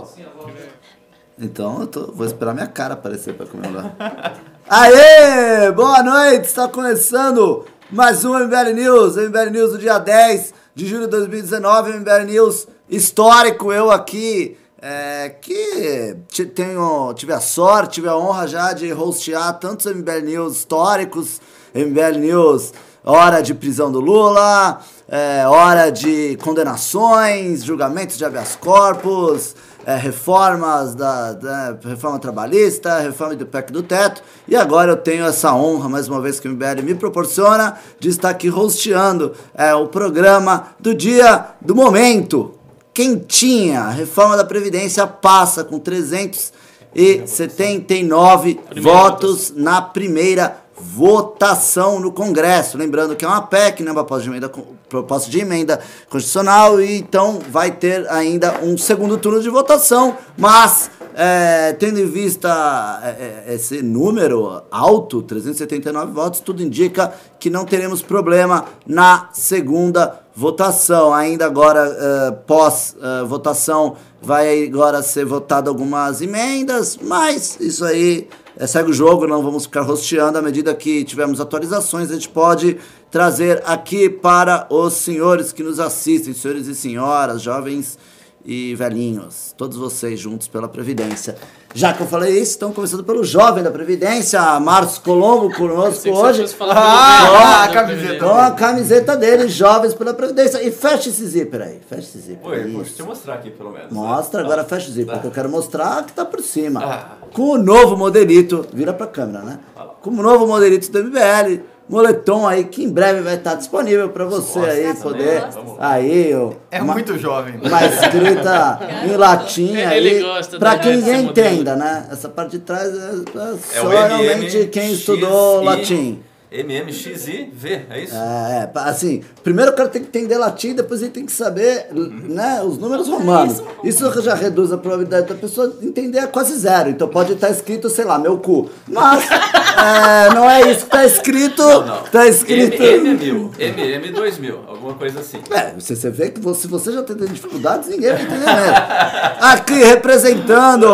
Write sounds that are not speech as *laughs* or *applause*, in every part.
foto? Então eu tô, vou esperar minha cara aparecer pra comemorar. *laughs* Aê! Boa noite! Está começando mais um MBL News. MBL News do dia 10 de julho de 2019. MBL News histórico. Eu aqui, é, que tenho, tive a sorte, tive a honra já de hostear tantos MBL News históricos. MBL News, hora de prisão do Lula, é, hora de condenações, julgamentos de habeas corpus, é, reformas da, da reforma trabalhista, reforma do PEC do teto. E agora eu tenho essa honra, mais uma vez que o MBL me proporciona, de estar aqui hosteando é, o programa do dia do momento. Quentinha, a reforma da Previdência passa com 379 votos na primeira votação no Congresso. Lembrando que é uma PEC, né, uma proposta de emenda, proposta de emenda constitucional, e então vai ter ainda um segundo turno de votação, mas é, tendo em vista é, é, esse número alto, 379 votos, tudo indica que não teremos problema na segunda votação. Ainda agora, eh, pós eh, votação, vai agora ser votado algumas emendas, mas isso aí é, segue o jogo, não vamos ficar rosteando. À medida que tivermos atualizações, a gente pode trazer aqui para os senhores que nos assistem, senhores e senhoras, jovens e velhinhos, todos vocês juntos pela Previdência. Já que eu falei isso, estão começando pelo jovem da Previdência, Marcos Colombo conosco hoje. Ah, ah, a da camiseta. Com a camiseta dele, Jovens pela Previdência. E fecha esse zíper aí. Fecha esse zíper. Oi, Isso. deixa eu mostrar aqui pelo menos. né? Mostra, agora fecha o zíper, Tá. porque eu quero mostrar que tá por cima. Ah. Com o novo modelito, vira pra câmera, né? Com o novo modelito do MBL, moletom aí, que em breve vai estar disponível pra você Nossa, aí poder. Aí, ó. É uma- muito jovem. Uma escrita *laughs* em latim Ele aí. gosta pra da que ideia de ninguém ser modelo. entenda, né? Essa parte de trás é, é É só realmente quem estudou latim. MMXIV, é isso? É, pa- assim, primeiro o cara tem que entender latim, depois ele tem que saber né, os números romanos. Isso já reduz a probabilidade da pessoa entender a quase zero. Então pode estar escrito, sei lá, meu cu. Mas *laughs* é, não é isso que está escrito. Não, não. Tá escrito. MM1000, MM2000, alguma coisa assim. É, você, você vê que você, você já tem dificuldades, ninguém vai entender mesmo. Aqui representando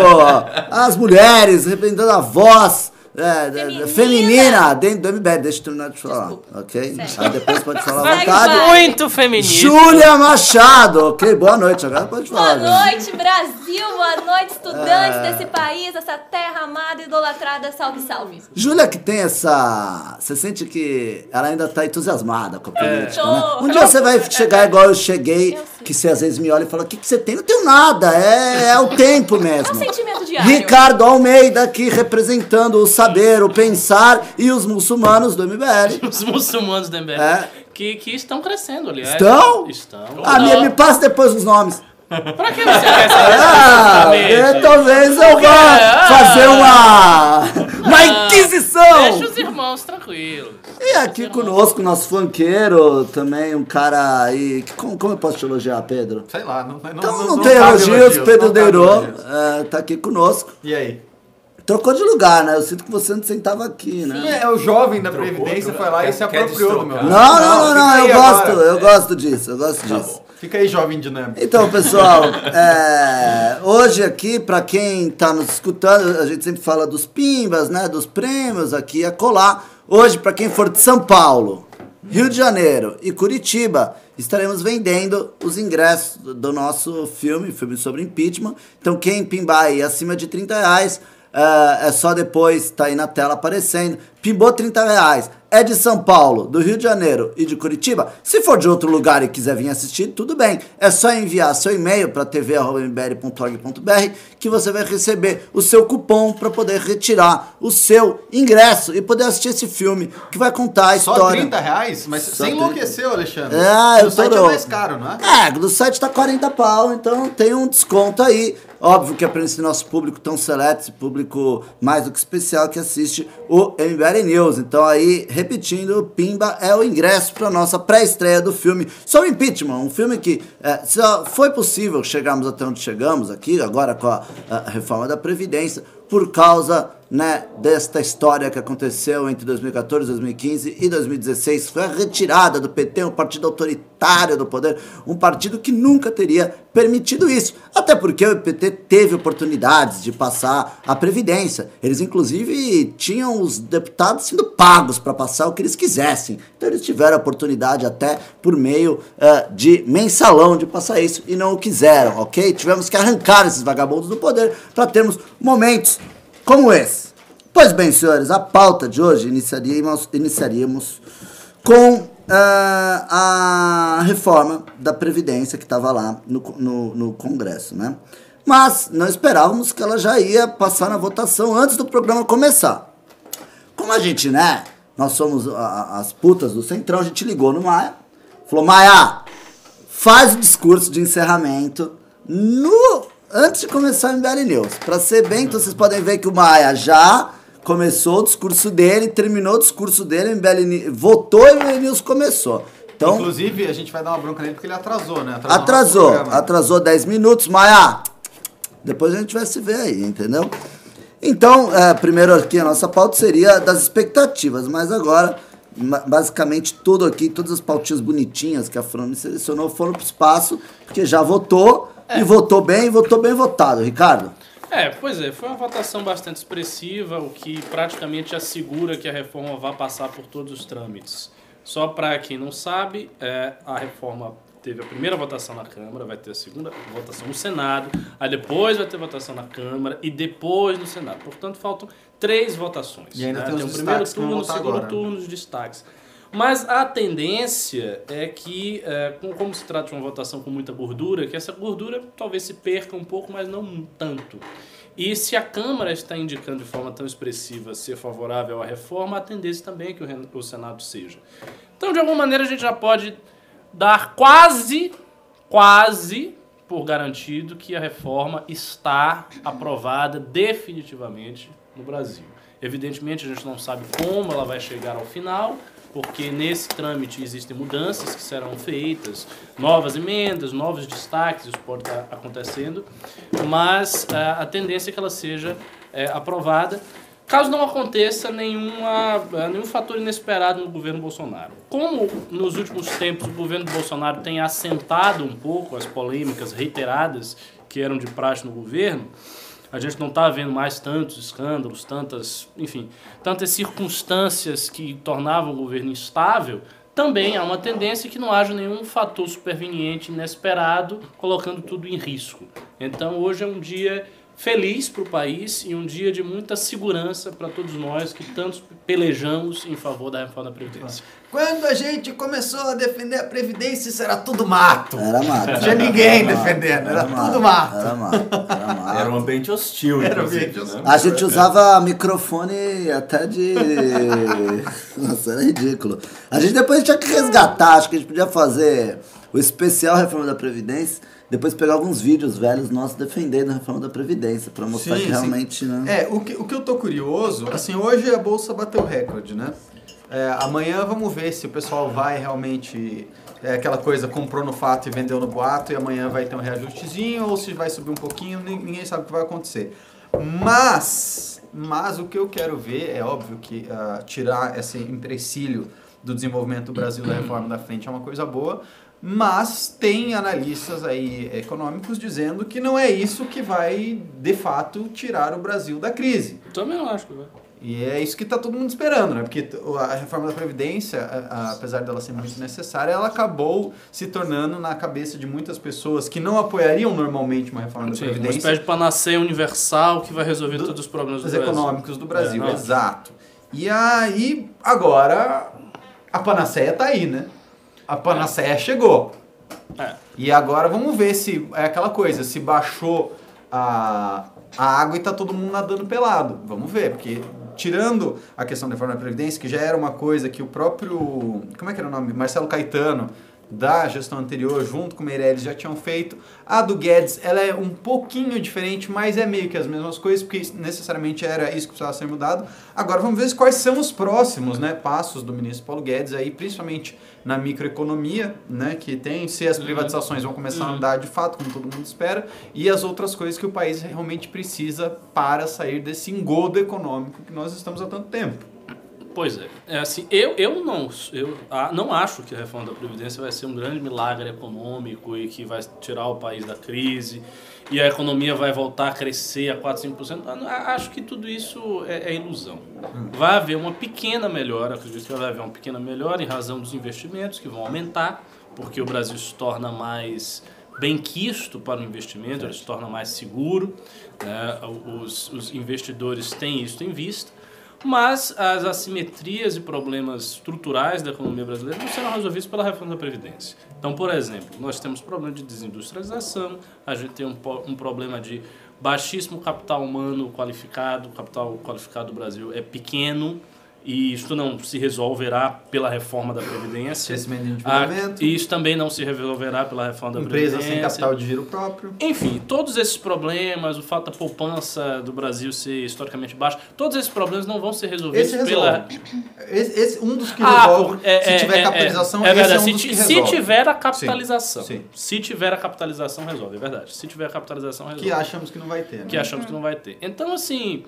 as mulheres, representando a voz é, Feminina. feminina dentro do MBL. Deixa eu terminar de falar, ok? Aí depois pode falar à vontade. Muito feminista. Júlia Machado, ok? Boa noite, agora pode falar. Boa noite, Brasil! Boa noite, estudantes É. desse país, essa terra amada idolatrada. Salve, salve! Júlia que tem essa... Você sente que ela ainda tá entusiasmada com a política, né? Tô. Um dia você vai chegar igual eu cheguei, Eu que você às vezes me olha e fala, o que, que você tem? Não tenho nada, é, é o tempo É um mesmo. sentimento diário. Ricardo Almeida aqui representando o saber, o pensar e os muçulmanos do MBL. *laughs* Os muçulmanos do MBL. É. Que, que estão crescendo, aliás. Estão? Estão. Ah, me, me passa depois os nomes. *laughs* Pra que você quer saber Ah, eu, talvez eu vá Ah. fazer uma, uma Ah, inquisição. Deixa os irmãos tranquilos. E aqui conosco, nosso funkeiro, também um cara aí. que- Como, como eu posso te elogiar, Pedro? Sei lá, não, não, Então não, tem cabe elogios, Pedro não Deirô elogios. é, tá aqui conosco. E aí? Trocou de lugar, né? Eu sinto que você não sentava aqui, né? É, o jovem da Trocou, Previdência trocou. foi lá e Quer- se quer apropriou do meu. Não, não, não, não, eu gosto, agora. eu gosto disso, eu gosto disso. Fica aí, jovem dinâmico. Então, *laughs* pessoal, é, hoje aqui, para quem tá nos escutando, a gente sempre fala dos pimbas, né, dos prêmios aqui a colar. Hoje, para quem for de São Paulo, Rio de Janeiro e Curitiba, estaremos vendendo os ingressos do, do nosso filme, filme sobre impeachment. Então, quem pimbar aí acima de 30 reais, é, é só depois, tá aí na tela aparecendo. Pimbou 30 reais. É de São Paulo, do Rio de Janeiro e de Curitiba. Se for de outro lugar e quiser vir assistir, tudo bem. É só enviar seu e-mail para tv.mbr.org.br que você vai receber o seu cupom para poder retirar o seu ingresso e poder assistir esse filme que vai contar a Só história. 30 reais? Mas Só você 30. enlouqueceu, Alexandre. É, eu o site tô é mais caro, não é? É, do site tá 40 pau, então tem um desconto aí. Óbvio que é para esse nosso público tão seleto, esse público mais do que especial que assiste o MBL News. Então aí, repetindo, Pimba é o ingresso para nossa pré-estreia do filme sobre impeachment. Um filme que é, só foi possível chegarmos até onde chegamos aqui, agora com a, a reforma da Previdência, por causa né, desta história que aconteceu entre 2014, 2015 e 2016 foi a retirada do PT, um partido autoritário do poder, um partido que nunca teria permitido isso. Até porque o PT teve oportunidades de passar a Previdência. Eles, inclusive, tinham os deputados sendo pagos para passar o que eles quisessem. Então, eles tiveram a oportunidade, até por meio eh, de mensalão, de passar isso e não o quiseram, ok? Tivemos que arrancar esses vagabundos do poder para termos momentos como esse. Pois bem, senhores, a pauta de hoje iniciaríamos, iniciaríamos com ah, a reforma da Previdência que estava lá no, no, no Congresso, né? Mas não esperávamos que ela já ia passar na votação antes do programa começar. Como a gente, né? Nós somos a- as putas do Centrão, a gente ligou no Maia, falou: Maia, faz o discurso de encerramento no antes de começar o MBL News. Pra ser bem, então vocês podem ver que o Maia já começou o discurso dele, terminou o discurso dele, o MBL votou e o MBL News começou. Então, Inclusive, a gente vai dar uma bronca nele porque ele atrasou, né? Atrasou. atrasou, atrasou 10 minutos, Maia. Depois a gente vai se ver aí, entendeu? Então, é, primeiro aqui a nossa pauta seria das expectativas, mas agora, basicamente tudo aqui, todas as pautinhas bonitinhas que a Fran selecionou foram pro espaço, porque já votou, e votou bem, votou bem votado, Ricardo. É, pois é, foi uma votação bastante expressiva, o que praticamente assegura que a reforma vai passar por todos os trâmites. Só para quem não sabe, é, a reforma teve a primeira votação na Câmara, vai ter a segunda votação no Senado, aí depois vai ter votação na Câmara e depois no Senado. Portanto, faltam três votações. E ainda né? tem os o primeiro turno, o segundo agora, né? turno, os destaques. Mas a tendência é que, é, com- como se trata de uma votação com muita gordura, que essa gordura talvez se perca um pouco, mas não tanto. E se a Câmara está indicando de forma tão expressiva ser favorável à reforma, a tendência também é que o Senado seja. Então, de alguma maneira, a gente já pode dar quase, quase por garantido que a reforma está aprovada definitivamente no Brasil. Evidentemente, a gente não sabe como ela vai chegar ao final, porque nesse trâmite existem mudanças que serão feitas, novas emendas, novos destaques, isso pode estar acontecendo, mas ah, a tendência é que ela seja eh, aprovada, caso não aconteça nenhuma, ah, nenhum fator inesperado no governo Bolsonaro. Como nos últimos tempos o governo Bolsonaro tem assentado um pouco as polêmicas reiteradas que eram de praxe no governo, a gente não está vendo mais tantos escândalos, tantas, enfim, tantas circunstâncias que tornavam o governo instável, também há uma tendência que não haja nenhum fator superveniente inesperado colocando tudo em risco. Então hoje é um dia feliz para o país e um dia de muita segurança para todos nós que tantos pelejamos em favor da reforma da Previdência. Quando a gente começou a defender a Previdência, isso era tudo mato. Era mato. Não tinha ninguém Era mato, defendendo, era tudo mato. Era mato, era mato. Era um ambiente hostil, Era um ambiente hostil. né? A gente usava microfone até de. *laughs* Nossa, era ridículo. A gente depois tinha que resgatar, acho que a gente podia fazer o especial Reforma da Previdência, depois pegar alguns vídeos velhos nossos defendendo a reforma da Previdência, pra mostrar Sim, que sim. realmente, né? É, o que, o que eu tô curioso, assim, hoje a bolsa bateu recorde, né? É, amanhã vamos ver se o pessoal vai realmente. É aquela coisa, comprou no fato e vendeu no boato, e amanhã vai ter um reajustezinho, ou se vai subir um pouquinho, nin- ninguém sabe o que vai acontecer. Mas, mas o que eu quero ver é óbvio que ah, tirar esse empecilho do desenvolvimento do Brasil da reforma da frente é uma coisa boa, mas tem analistas aí econômicos dizendo que não é isso que vai de fato tirar o Brasil da crise. Também não acho que vai. E é isso que está todo mundo esperando, né? Porque a reforma da Previdência, a- a- apesar dela ser muito necessária, ela acabou se tornando na cabeça de muitas pessoas que não apoiariam normalmente uma reforma da Sim, uma Previdência espécie de panaceia universal que vai resolver todos os problemas do econômicos do Brasil, É, exato. E aí, agora, a panaceia tá aí, né? A panaceia chegou. É. E agora vamos ver se é aquela coisa, se baixou a, a água e tá todo mundo nadando pelado. Vamos ver, porque tirando a questão da reforma da Previdência, que já era uma coisa que o próprio. Como é que era o nome? Marcelo Caetano da gestão anterior, junto com o Meirelles, já tinham feito. A do Guedes, ela é um pouquinho diferente, mas é meio que as mesmas coisas, porque necessariamente era isso que precisava ser mudado. Agora vamos ver quais são os próximos né, passos do ministro Paulo Guedes, aí, principalmente na microeconomia, né, que tem, se as privatizações vão começar a andar de fato, como todo mundo espera, e as outras coisas que o país realmente precisa para sair desse engodo econômico que nós estamos há tanto tempo. Pois é. é assim, eu, eu, não, eu ah, não acho que a reforma da Previdência vai ser um grande milagre econômico e que vai tirar o país da crise e a economia vai voltar a crescer a 4, 5%. Acho que tudo isso é, é ilusão. Vai haver uma pequena melhora, acredito que vai haver uma pequena melhora em razão dos investimentos que vão aumentar, porque o Brasil se torna mais bem quisto para o investimento, ele se torna mais seguro, né? os, os investidores têm isso em vista mas as assimetrias e problemas estruturais da economia brasileira não serão resolvidos pela reforma da Previdência. Então, por exemplo, nós temos problema de desindustrialização, a gente tem um, um problema de baixíssimo capital humano qualificado, o capital qualificado do Brasil é pequeno, e isso não se resolverá pela reforma da Previdência. Crescimento de endividamento. Ah, isso também não se resolverá pela reforma da Empresa Previdência. sem capital de giro próprio. Enfim, todos esses problemas, o fato da poupança do Brasil ser historicamente baixa, todos esses problemas não vão ser resolvidos esse pela... Esse, esse, um dos que ah, resolve, é, se é, tiver é, capitalização, é, é verdade. é um se, dos que se resolve. tiver a capitalização. Sim, sim. Se tiver a capitalização, resolve, é verdade. Se tiver a capitalização, resolve. Que achamos que não vai ter. Né? Que achamos que não vai ter. Então, assim,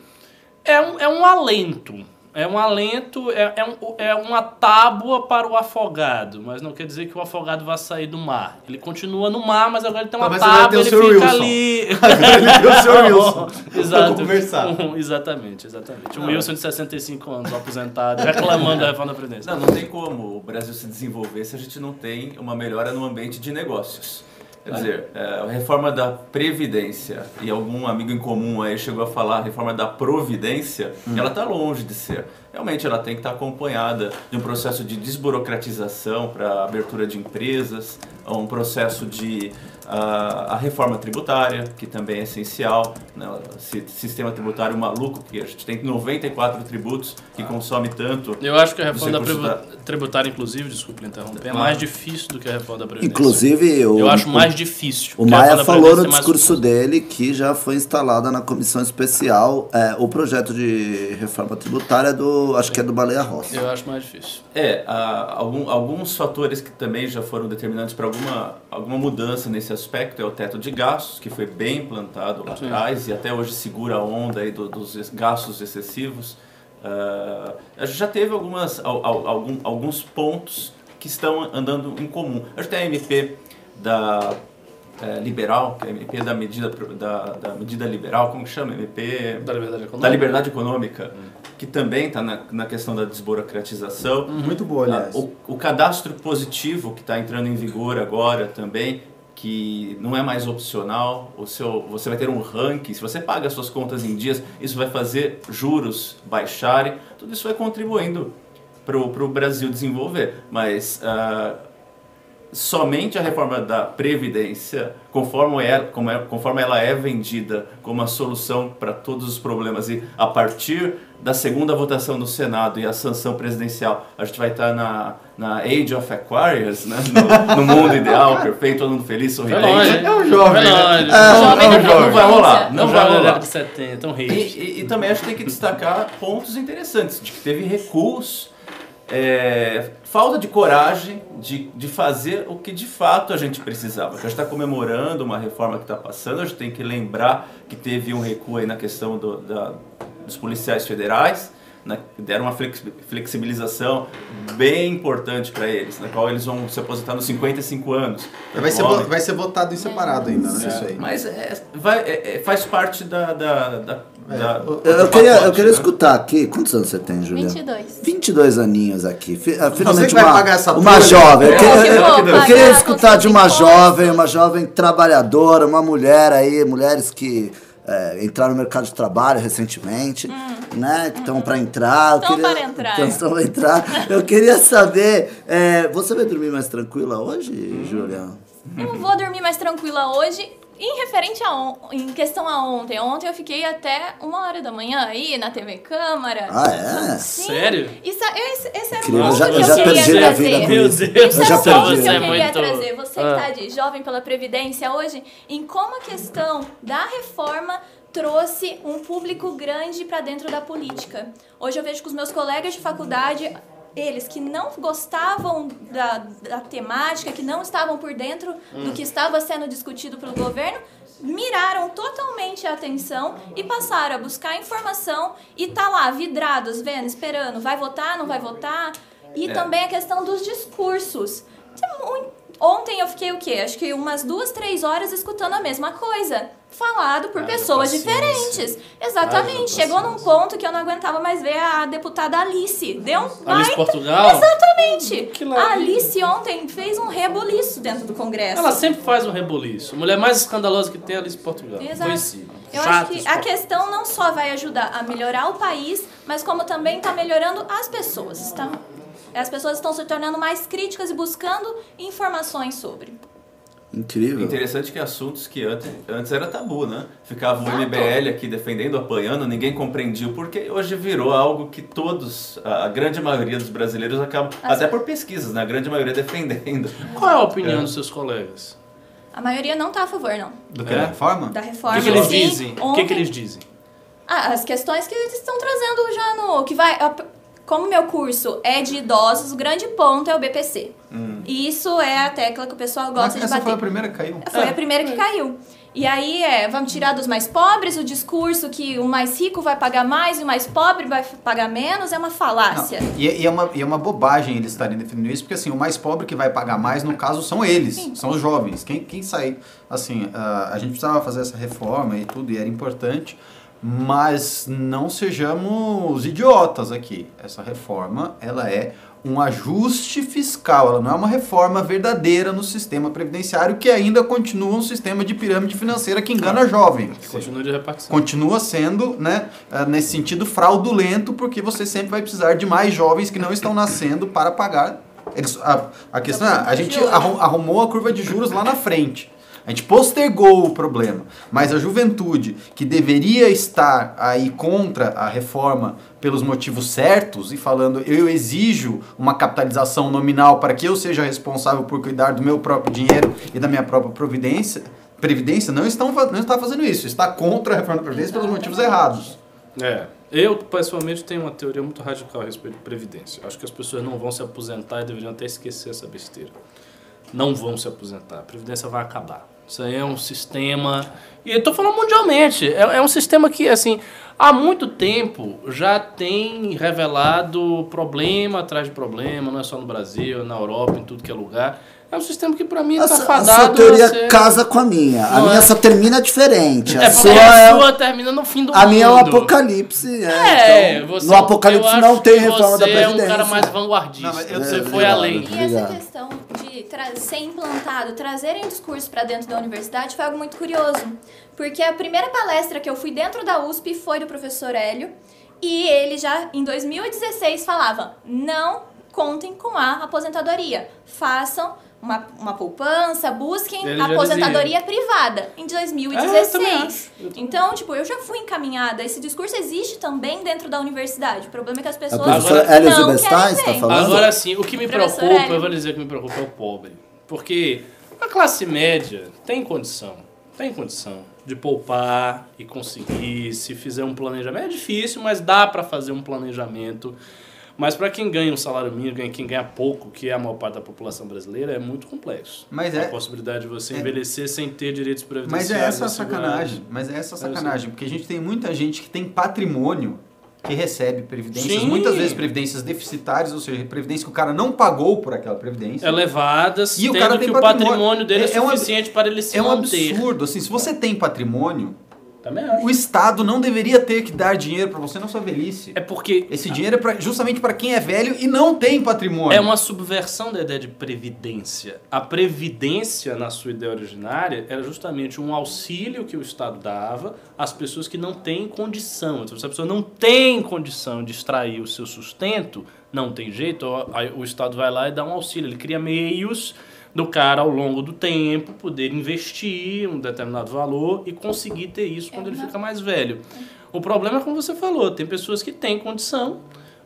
é um, é um alento é um alento, é, é, um, é uma tábua para o afogado, mas não quer dizer que o afogado vai sair do mar. Ele continua no mar, mas agora ele tem uma Mas agora tábua, tem o ele fica Wilson. ali. *laughs* Ele deu o Sr. *laughs* Wilson. Exato. Conversar. Um, exatamente, exatamente. Um Wilson de 65 anos, aposentado, reclamando da *laughs* reforma da Previdência. Não, não tem como o Brasil se desenvolver se a gente não tem uma melhora no ambiente de negócios. Quer dizer, é, a reforma da Previdência, e algum amigo em comum aí chegou a falar a reforma da Providência, ela está longe de ser. Realmente ela tem que estar acompanhada de um processo de desburocratização para abertura de empresas, um processo de a, a reforma tributária, que também é essencial, né? Esse sistema tributário maluco, que a gente tem 94 tributos que consome tanto. Eu acho que a reforma da tribu- tributária, inclusive, desculpe interromper, é mais difícil do que a reforma da Previdência. Inclusive, o, Eu acho o- mais difícil. O porque a Maia da falou no é discurso dele que já foi instalada na comissão especial é, o projeto de reforma tributária do, acho que é do Baleia Rossi. Eu acho mais difícil. É, há algum- alguns fatores que também já foram determinantes para alguma, alguma mudança nesse aspecto é o teto de gastos, que foi bem implantado lá atrás e até hoje segura a onda aí do- dos gastos excessivos. Ah, a gente já teve algumas, al- al- algum- alguns pontos que estão andando em comum. A gente tem a MP da eh, liberal, que é a MP da medida, da, da medida liberal, como que chama? MP Da liberdade econômica. da liberdade econômica, que também está na, na questão da desburocratização. Muito boa, aliás. Ah, O, o cadastro positivo que está entrando em vigor agora também, que não é mais opcional, o seu, você vai ter um ranking, se você paga suas contas em dias, isso vai fazer juros baixarem, tudo isso vai contribuindo para o Brasil desenvolver. Mas ah, somente a reforma da Previdência, conforme ela, como é, conforme ela é vendida como a solução para todos os problemas, e a partir da segunda votação no Senado e a sanção presidencial, a gente vai estar na, na Age of Aquarius, né? no, no mundo ideal, perfeito, todo mundo feliz, sorridente. longe. É um jovem, né? longe. Jovem não, da não, não vai rolar, não vai rolar. de 70, um E, e- e também acho que tem que destacar pontos interessantes, de que teve recuos, é, falta de coragem de, de fazer o que de fato a gente precisava. A gente está comemorando uma reforma que está passando, a gente tem que lembrar que teve um recuo aí na questão do- da- dos policiais federais, na- deram uma flex- flexibilização bem importante para eles, na qual eles vão se aposentar nos 55 anos. Vai ser, Homem. vai ser votado em separado ainda, né? Isso aí. Mas é, vai- é- é- faz parte da. da, da, É, da- Eu, queria, eu pacote, queria né? escutar aqui. Quantos anos você tem, Julia? 22. 22 aninhos aqui. Ah, Finalmente que vai uma, pagar essa uma jovem. Eu, É, queria- eu eu- eu pagar queria escutar de uma jovem, uma jovem trabalhadora, uma mulher aí, mulheres que é, entraram no mercado de trabalho recentemente, né? Que estão para entrar. Estão queria- para entrar. Então, Estão para entrar. Eu queria saber, é, você vai dormir mais tranquila hoje, Julia? Eu vou dormir mais tranquila hoje. Em referente a on... em questão a ontem, ontem eu fiquei até uma hora da manhã aí na TV Câmara. Ah, é? Sim. Sério? Isso, esse, esse era Incrível, eu ponto já- que eu eu já queria perdi a trazer. vida com Meu isso. Deus, Isso Eu é já um ponto perdi. que eu é queria muito- trazer. Você que Ah. está de jovem pela Previdência hoje, em como a questão da reforma trouxe um público grande para dentro da política. Hoje eu vejo que os meus colegas de faculdade, eles que não gostavam da, da temática, que não estavam por dentro do que estava sendo discutido pelo governo, miraram totalmente a atenção e passaram a buscar informação e tá lá vidrados, vendo, esperando, vai votar, não vai votar. E É. também a questão dos discursos. Tem mui- Ontem eu fiquei o quê? Acho que umas duas, três horas escutando a mesma coisa. Falado por Haja pessoas paciência. diferentes. Exatamente. Chegou num ponto que eu não aguentava mais ver a deputada Alice. Deu um Alice baita- Portugal? Exatamente. Que a. Alice ontem fez um reboliço dentro do Congresso. Ela sempre faz um reboliço. A mulher mais escandalosa que tem é a Alice Portugal. Exato. Conhecida. Eu Chata, acho que a questão não só vai ajudar a melhorar o país, mas como também está melhorando as pessoas. Tá? As pessoas estão se tornando mais críticas e buscando informações sobre. Incrível. Interessante que assuntos que antes, antes era tabu, né? Ficava o. MBL aqui defendendo, apanhando, ninguém compreendia o porquê. Hoje virou algo que todos, a grande maioria dos brasileiros acabam, As- até por pesquisas, né? A grande maioria defendendo. Qual é a opinião dos seus colegas? A maioria não está a favor, não, Do que? É? Da reforma? da O reforma. que, que eles Sim, dizem? O que, que eles dizem? Ah, as questões que eles estão trazendo já no. que vai. A- Como meu curso é de idosos, o grande ponto é o BPC. E isso é a tecla que o pessoal gosta de Essa bater. foi a primeira que caiu. Foi a primeira que caiu. E aí é, vamos tirar dos mais pobres o discurso que o mais rico vai pagar mais e o mais pobre vai pagar menos, é uma Não, falácia. e, e é uma, e é uma bobagem eles estarem defendendo isso, porque assim, o mais pobre que vai pagar mais, no caso, são eles, Sim. são os jovens. Quem, quem sai, assim, ah, a gente precisava fazer essa reforma e tudo, e era importante, mas não sejamos idiotas aqui. Essa reforma, ela é um ajuste fiscal, ela não é uma reforma verdadeira no sistema previdenciário, que ainda continua um sistema de pirâmide financeira que engana jovem. Continua de repartição. Continua sendo, né, ah, nesse sentido, fraudulento, porque você sempre vai precisar de mais jovens que não estão nascendo para pagar. Eles, a, a questão é, a gente arru- arrumou a curva de juros lá na frente. A gente postergou o problema, mas a juventude que deveria estar aí contra a reforma pelos motivos certos e falando eu exijo uma capitalização nominal para que eu seja responsável por cuidar do meu próprio dinheiro e da minha própria providência, previdência não estão não está fazendo isso, está contra a reforma da previdência pelos motivos errados. É. Eu, pessoalmente, tenho uma teoria muito radical a respeito de Previdência. Acho que as pessoas não vão se aposentar e deveriam até esquecer essa besteira. Não vão se aposentar. A Previdência vai acabar. Isso aí é um sistema. E eu tô falando mundialmente. É, é um sistema que, assim, há muito tempo já tem revelado problema atrás de problema, não é só no Brasil, é na Europa, em tudo que é lugar. É um sistema que, pra mim, A, tá sua- a fadado sua teoria a ser... casa com a minha. A Não minha é? só termina diferente. A É sua porque a é. sua termina no fim do A minha é o mundo. apocalipse. É, É, então, você, no apocalipse não tem reforma da você Previdência. é um cara mais vanguardista. Não, mas eu- você É, foi além. E essa questão de ser implantado, trazerem discurso para dentro da universidade foi algo muito curioso. Porque a primeira palestra que eu fui dentro da USP foi do professor Hélio. E ele já, em 2016, falava: não contem com a aposentadoria. Façam uma, uma poupança, busquem Ele a aposentadoria privada em É, eu também 2016. acho. Eu também então, tipo, eu já fui encaminhada. Esse discurso existe também dentro da universidade. O problema é que as A pessoas professora Agora- Hélio não Zubestais querem está ver. falando? Agora sim, o que me preocupa, Hélio. eu vou dizer que me preocupa é o pobre. Porque a classe média tem condição, tem condição de poupar e conseguir, se fizer um planejamento. É difícil, mas dá para fazer um planejamento. Mas para quem ganha um salário mínimo, quem ganha pouco, que é a maior parte da população brasileira, é muito complexo. Mas a é- possibilidade de você é- envelhecer sem ter direitos Mas previdenciários. é essa a sacanagem. Mas é essa a É, sacanagem, porque a gente tem muita gente que tem patrimônio que recebe previdências, Sim. muitas vezes previdências deficitárias, ou seja, previdência que o cara não pagou por aquela previdência. Elevadas, E o cara tem que o patrimônio. patrimônio dele é, É- é um suficiente para ele se é um manter. absurdo, assim, se você tem patrimônio, Também acho. o Estado não deveria ter que dar dinheiro para você na sua velhice. É porque Esse dinheiro é pra- justamente para quem é velho e não tem patrimônio. É uma subversão da ideia de previdência. A previdência, na sua ideia originária, era justamente um auxílio que o Estado dava às pessoas que não têm condição. Então, se a pessoa não tem condição de extrair o seu sustento, não tem jeito, o Estado vai lá e dá um auxílio. Ele cria meios do cara ao longo do tempo poder investir um determinado valor e conseguir ter isso quando ele fica mais velho. O problema é como você falou, tem pessoas que têm condição,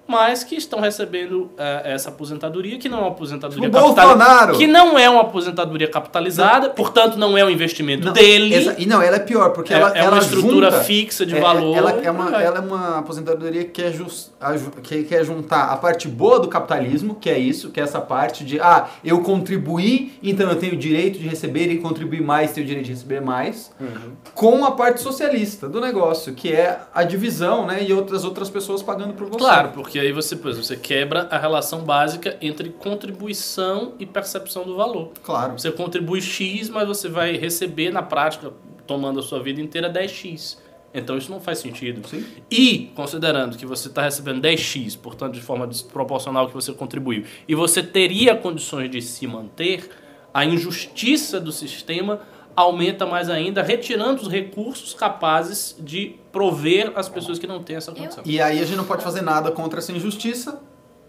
mas que estão recebendo eh, essa aposentadoria, que não é uma aposentadoria O capitalizada, Bolsonaro! que não é uma aposentadoria capitalizada, portanto não é um investimento Não, dele. exa- E não, ela é pior, porque É- ela é uma ela estrutura junta- fixa de é- valor. Ela é, uma, Vai. ela é uma aposentadoria que quer, jus- aju- que quer juntar a parte boa do capitalismo, que é isso, que é essa parte de, ah, eu contribuí, então eu tenho o direito de receber e contribuir mais, tenho o direito de receber mais, Uhum. com a parte socialista do negócio, que é a divisão, né, e outras outras pessoas pagando por você. Claro, porque aí você, pois, você quebra a relação básica entre contribuição e percepção do valor. Claro. Você contribui X, mas você vai receber na prática, tomando a sua vida inteira, 10X. Então isso não faz sentido. Sim. E, considerando que você está recebendo 10x, portanto, de forma desproporcional que você contribuiu, e você teria condições de se manter, a injustiça do sistema aumenta mais ainda, retirando os recursos capazes de prover as pessoas que não têm essa condição. E aí a gente não pode fazer nada contra essa injustiça,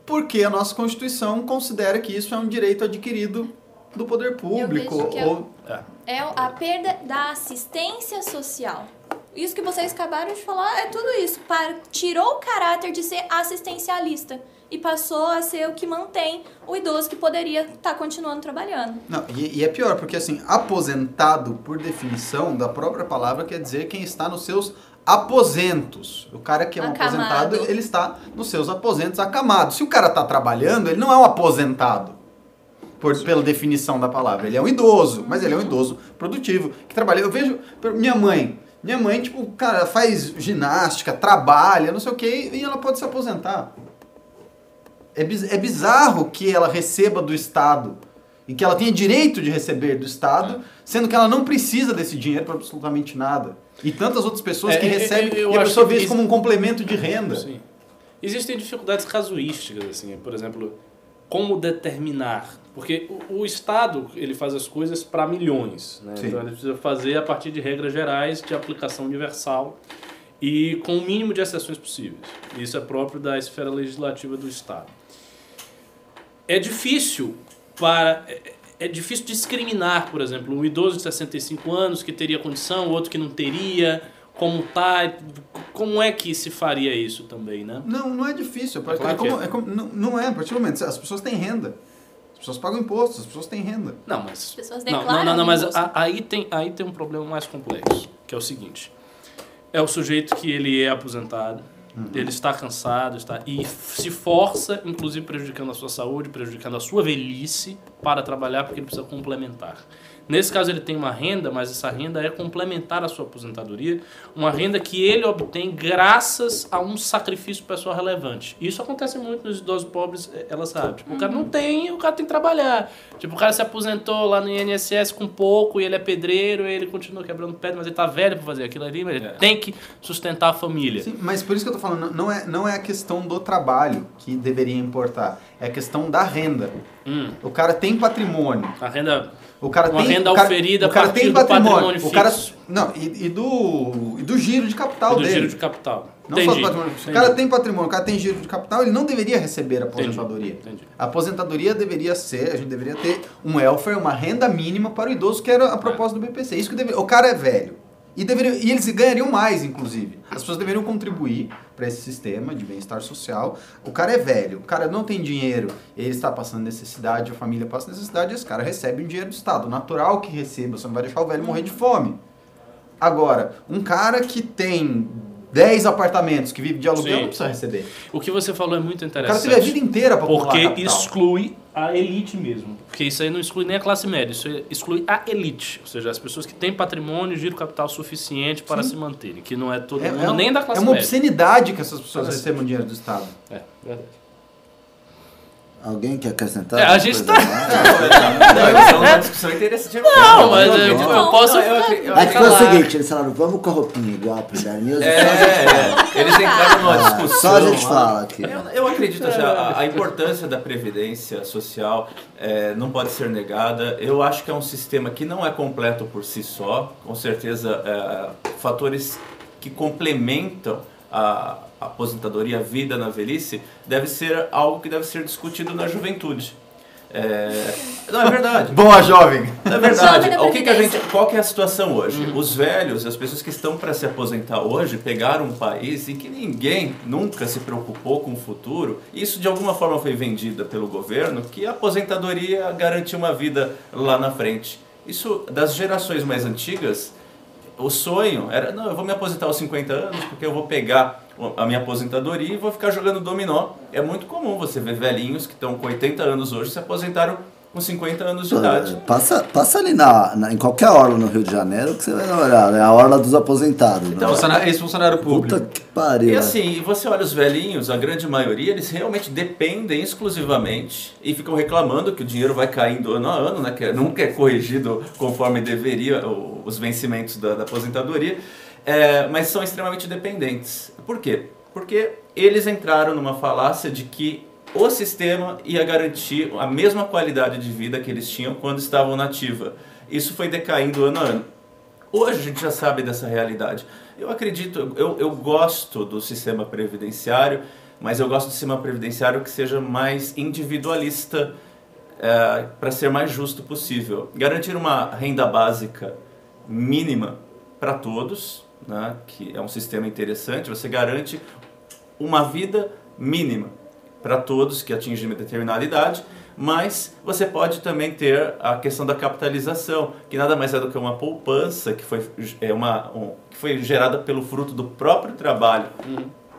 porque a nossa Constituição considera que isso é um direito adquirido do poder público. é ou... É a perda da assistência social. Isso que vocês acabaram de falar é tudo isso. Para- tirou o caráter de ser assistencialista e passou a ser o que mantém o idoso que poderia estar continuando trabalhando. Não, e, e é pior, porque assim, aposentado, por definição da própria palavra, quer dizer quem está nos seus aposentos. O cara que é um Acamado. aposentado, ele está nos seus aposentos acamados. Se o cara está trabalhando, ele não é um aposentado. Por, pela definição da palavra. Ele é um idoso, mas ele é um idoso produtivo, que trabalha. Eu vejo minha mãe. Minha mãe, tipo, cara, faz ginástica, trabalha, não sei o quê, e ela pode se aposentar. É, é bizarro que ela receba do Estado e que ela tenha direito de receber do Estado, sendo que ela não precisa desse dinheiro para absolutamente nada. E tantas outras pessoas É, que é, é, recebem eu e a pessoa vê isso como um complemento de renda. Sim. Existem dificuldades casuísticas, assim, por exemplo, como determinar, porque o, o Estado ele faz as coisas para milhões, né? Então ele precisa fazer a partir de regras gerais de aplicação universal e com o mínimo de exceções possíveis. Isso é próprio da esfera legislativa do Estado. É difícil para é- é difícil discriminar, por exemplo, um idoso de 65 anos que teria condição, outro que não teria, como tá, como é que se faria isso também, né? Não, não é difícil. É, claro como- que é. é como- não, não é, a partir do momento. As pessoas têm renda. As pessoas pagam impostos, as pessoas têm renda. Não, mas As pessoas não, não, não, não, mas a- aí tem aí tem um problema mais complexo, que é o seguinte: é o sujeito que ele é aposentado, ele está cansado, está e se força, inclusive prejudicando a sua saúde, prejudicando a sua velhice para trabalhar porque ele precisa complementar. Nesse caso ele tem uma renda, mas essa renda é complementar à sua aposentadoria, uma renda que ele obtém graças a um sacrifício pessoal relevante. Isso acontece muito nos idosos pobres, eh, ela sabe. Tipo, o cara não tem, o cara tem que trabalhar. Tipo, o cara se aposentou lá no INSS com pouco e ele é pedreiro, e ele continua quebrando pedra, mas ele tá velho para fazer aquilo ali, mas ele É. tem que sustentar a família. Sim, mas por isso que eu tô falando, não é, não é a questão do trabalho que deveria importar. É a questão da renda. Hum, O cara tem patrimônio. a renda O cara Uma tem, renda o cara, oferida o cara tem patrimônio. patrimônio o cara, não, e, e do, e do giro de capital do dele. giro de capital. Não só Entendi, do patrimônio. Se o entendi. cara tem patrimônio, o cara tem giro de capital, ele não deveria receber a aposentadoria. Entendi. A aposentadoria deveria ser, a gente deveria ter um welfare, uma renda mínima para o idoso, que era a proposta do BPC. Isso que deveria, o cara é velho. E, deveria, e eles ganhariam mais, inclusive. As pessoas deveriam contribuir para esse sistema de bem-estar social. O cara é velho, o cara não tem dinheiro, ele está passando necessidade, a família passa necessidade, esse cara recebe um dinheiro do Estado. Natural que receba, você não vai deixar o velho morrer de fome. Agora, um cara que tem 10 apartamentos, que vive de aluguel, Sim. não precisa receber. O que você falou é muito O cara interessante. teve a vida inteira para Porque exclui a elite mesmo. Porque isso aí não exclui nem a classe média, isso exclui a elite. Ou seja, as pessoas que têm patrimônio e giro capital suficiente para se manterem. Que não é todo É, mundo, é um- nem da classe é uma média. obscenidade que essas pessoas recebam dinheiro do Estado. É, verdade. Alguém quer acrescentar? É, a gente tá- mais? Não, isso é uma *laughs* discussão interessante. Não, mas eu, não. eu posso. Não, eu eu É que foi o seguinte, eles falaram, vamos com a roupinha igual pro Primeiro News. É, é, eles entraram numa Ah, discussão. só a gente fala aqui. Eu, eu acredito assim, a, a *laughs* importância da previdência social é, não pode ser negada. Eu acho que é um sistema que não é completo por si só. Com certeza, é, fatores que complementam a aposentadoria, a vida na velhice, deve ser algo que deve ser discutido na juventude. É, não, é verdade. *laughs* Boa, jovem! É Jovem verdade. da O que que a gente, qual que é a situação hoje? Os velhos, as pessoas que estão para se aposentar hoje, pegaram um país em que ninguém nunca se preocupou com o futuro. Isso de alguma forma foi vendida pelo governo, que a aposentadoria garantia uma vida lá na frente. Isso das gerações mais antigas, o sonho era, não, eu vou me aposentar aos 50 anos porque eu vou pegar a minha aposentadoria e vou ficar jogando dominó. É muito comum você ver velhinhos que estão com 80 anos hoje se aposentaram com 50 anos de idade. Passa, passa ali na, na- em qualquer orla no Rio de Janeiro que você vai olhada. É a orla dos aposentados. Então, né? Funcionário- Ex-funcionário Puta público. que pariu. E né? assim, você olha os velhinhos, a grande maioria, eles realmente dependem exclusivamente e ficam reclamando que o dinheiro vai caindo ano a ano, né? Que nunca é corrigido conforme deveria os vencimentos da, da aposentadoria, é, mas são extremamente dependentes. Por quê? Porque eles entraram numa falácia de que o sistema ia garantir a mesma qualidade de vida que eles tinham quando estavam na ativa. Isso foi decaindo ano a ano. Hoje a gente já sabe dessa realidade. Eu acredito, eu, eu gosto do sistema previdenciário, mas eu gosto do sistema previdenciário que seja mais individualista para ser mais justo possível. Garantir uma renda básica mínima para todos, né, que é um sistema interessante, você garante uma vida mínima para todos que atingem uma determinada idade, mas você pode também ter a questão da capitalização, que nada mais é do que uma poupança que foi, é uma, um- que foi gerada pelo fruto do próprio trabalho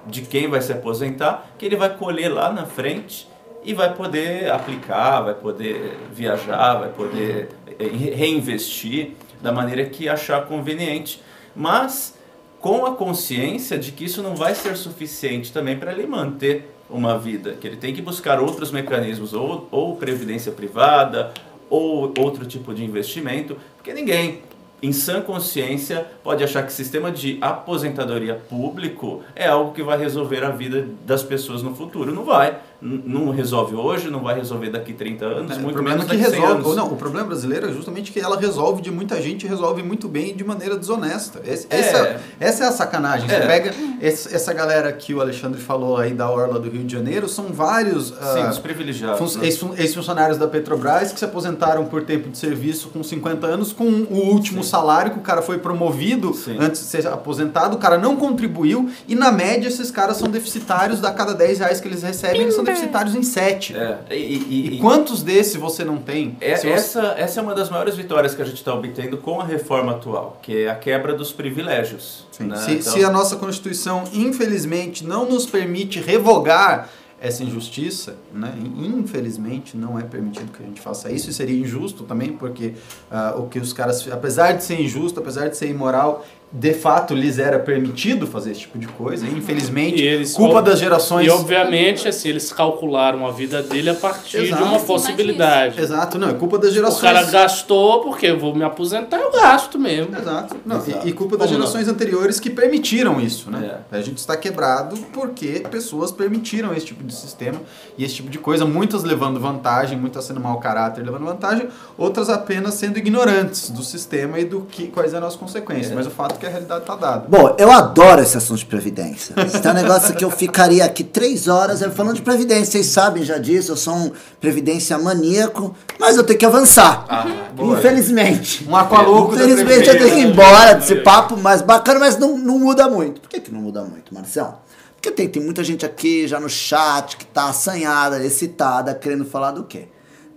de quem vai se aposentar, que ele vai colher lá na frente e vai poder aplicar, vai poder viajar, vai poder eh, reinvestir da maneira que achar conveniente. Mas com a consciência de que isso não vai ser suficiente também para ele manter uma vida, que ele tem que buscar outros mecanismos, ou, ou previdência privada, ou outro tipo de investimento, porque ninguém, em sã consciência, pode achar que sistema de aposentadoria público é algo que vai resolver a vida das pessoas no futuro. Não vai. Não resolve hoje, não vai resolver daqui 30 anos, É, o muito problema menos é que daqui 100 resolve. anos. Não, o problema brasileiro é justamente que ela resolve de muita gente e resolve muito bem de maneira desonesta. Esse- É. Essa, essa é a sacanagem. Você É. pega esse- essa galera que o Alexandre falou aí da Orla do Rio de Janeiro, são vários. Sim, ah, os privilegiados. Né? ex- Ex-funcionários da Petrobras que se aposentaram por tempo de serviço com 50 anos, com o último Sim. salário que o cara foi promovido Sim. antes de ser aposentado, o cara não contribuiu e na média esses caras são deficitários, da cada 10 reais que eles recebem, eles são deficitários em 7. É, e, e- E e- quantos desses você não tem? É, você- essa, essa é uma das maiores vitórias que a gente está obtendo com a reforma atual, que é a quebra dos privilégios. Né? se, Então, se a nossa Constituição, infelizmente, não nos permite revogar essa injustiça, né? infelizmente não é permitido que a gente faça isso, e seria injusto também, porque ah, o que os caras, apesar de ser injusto, apesar de ser imoral, de fato lhes era permitido fazer esse tipo de coisa, e infelizmente, E eles- culpa das gerações... E obviamente, assim, eles calcularam a vida dele a partir Exato. de uma possibilidade. Exato, não, é culpa das O gerações... cara gastou, porque eu vou me aposentar, eu gasto mesmo. Exato. Não, e- Exato. E, culpa das Como não? gerações anteriores que permitiram isso, né? É. A gente está quebrado porque pessoas permitiram esse tipo de sistema e esse tipo de coisa, muitas levando vantagem, muitas sendo mau caráter levando vantagem, outras apenas sendo ignorantes do sistema e do que quais eram as consequências. É. Mas o fato é que a realidade está dada. Bom, eu adoro esse assunto de previdência. Esse é um negócio que eu ficaria aqui três horas falando de previdência. Vocês sabem já disso, eu sou um previdência maníaco, mas eu tenho que avançar. Ah. Infelizmente. Um aqualouco Infelizmente eu tenho que ir embora desse papo mais bacana, mas não, não muda muito. Por que, que não muda muito, Marcelo? Porque tem, tem muita gente aqui já no chat que tá assanhada, excitada, querendo falar do quê?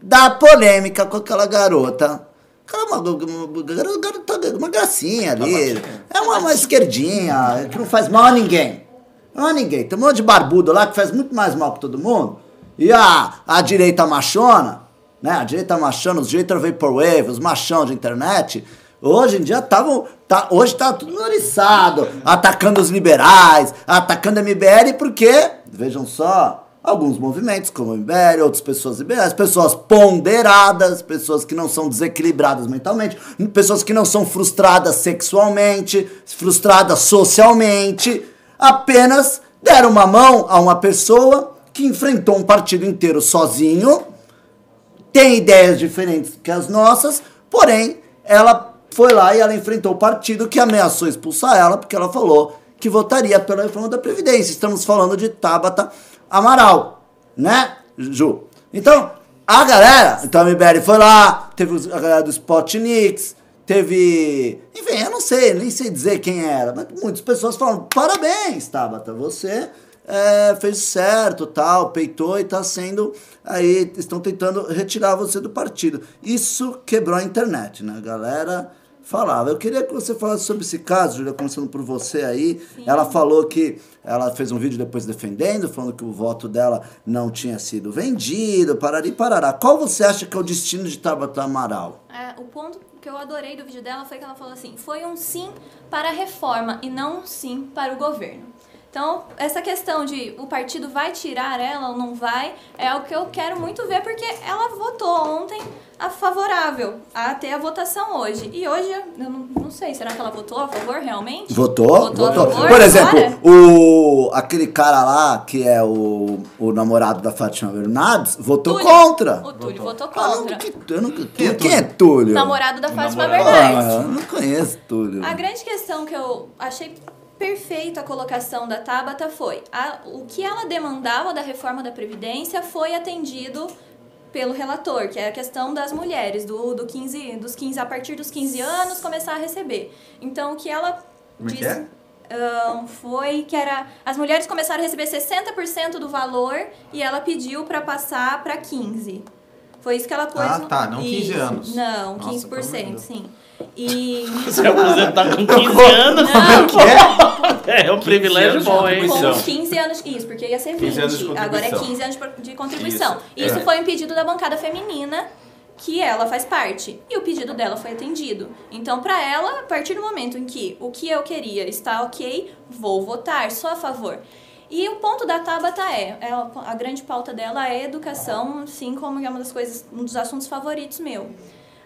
Da polêmica com aquela garota. Aquela uma, garota, uma gracinha ali. É uma, uma esquerdinha, que não faz mal a ninguém. Não a ninguém. Tem um monte de barbudo lá que faz muito mais mal que todo mundo. E a, a direita machona, né? A direita machona, os direitos vaporwave, os machão de internet, hoje em dia estavam. Tá, hoje tá tudo noriçado, atacando os liberais, atacando a MBL, porque, vejam só, alguns movimentos, como o MBL, outras pessoas liberais, pessoas ponderadas, pessoas que não são desequilibradas mentalmente, pessoas que não são frustradas sexualmente, frustradas socialmente, apenas deram uma mão a uma pessoa que enfrentou um partido inteiro sozinho, tem ideias diferentes que as nossas, porém, ela foi lá e ela enfrentou o partido que ameaçou expulsar ela, porque ela falou que votaria pela reforma da Previdência. Estamos falando de Tabata Amaral, né, Ju? Então, a galera, então a MBL foi lá, teve a galera do Spotnix, teve. Enfim, eu não sei, nem sei dizer quem era, mas muitas pessoas falam: parabéns, Tabata, você é, fez certo, tal, peitou e tá sendo. Aí estão tentando retirar você do partido. Isso quebrou a internet, né? A galera falava. Eu queria que você falasse sobre esse caso, Júlia, começando por você aí. Ela falou que ela fez um vídeo depois defendendo, falando que o voto dela não tinha sido vendido, parari parará. Qual você acha que é o destino de Tabata Amaral? É, o ponto que eu adorei do vídeo dela foi que ela falou assim: foi um sim para a reforma e não um sim para o governo. Então, essa questão de o partido vai tirar ela ou não vai, é o que eu quero muito ver, porque ela votou ontem a favorável a ter a votação hoje. E hoje, eu não, não sei, será que ela votou a favor realmente? Votou? Votou a favor Por exemplo, o, aquele cara lá, que é o, o namorado da Fátima Bernardes, votou Túlio. contra. O Túlio votou Ah, não, contra. que, eu não, quem, quem é Túlio? Namorado da Fátima namorado. Bernardes. Ah, eu não conheço Túlio. A grande questão que eu achei perfeita a colocação da Tabata foi a- o que ela demandava da reforma da Previdência foi atendido pelo relator, que é a questão das mulheres, do, do 15, dos 15, a partir dos 15 anos começar a receber. Então, o que ela Como é disse é? ahn, foi que era as mulheres começaram a receber 60% do valor e ela pediu para passar para 15. Foi isso que ela pôs. Ah, no- tá, não 15 Isso. anos. Não, Nossa, 15%, pelo amor de Deus. sim. E Se aposentar com 15 anos, é um privilégio anos de bom, hein? Com 15 anos, isso, porque ia ser 20. 15 anos de agora é contribuição. 15 anos de- contribuição. Isso, Isso, é. foi um pedido da bancada feminina, que ela faz parte. E o pedido dela foi atendido. Então, pra ela, a partir do momento em que o que eu queria está ok, vou votar, sou a favor. E o ponto da Tabata é, ela- a grande pauta dela é educação, assim como é uma das coisas, um dos assuntos favoritos meu.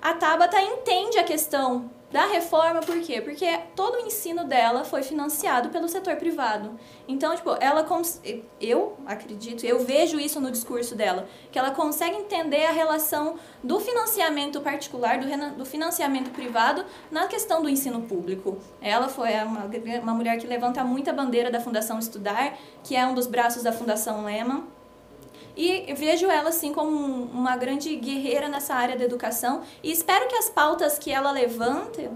A Tabata entende a questão da reforma, por quê? Porque todo o ensino dela foi financiado pelo setor privado. Então, tipo, ela cons- eu acredito, eu vejo isso no discurso dela, que ela consegue entender a relação do financiamento particular, do, do financiamento privado na questão do ensino público. Ela foi uma, uma mulher que levanta muita bandeira da Fundação Estudar, que é um dos braços da Fundação Lehman. E vejo ela assim como um- uma grande guerreira nessa área da educação e espero que as pautas que ela levanta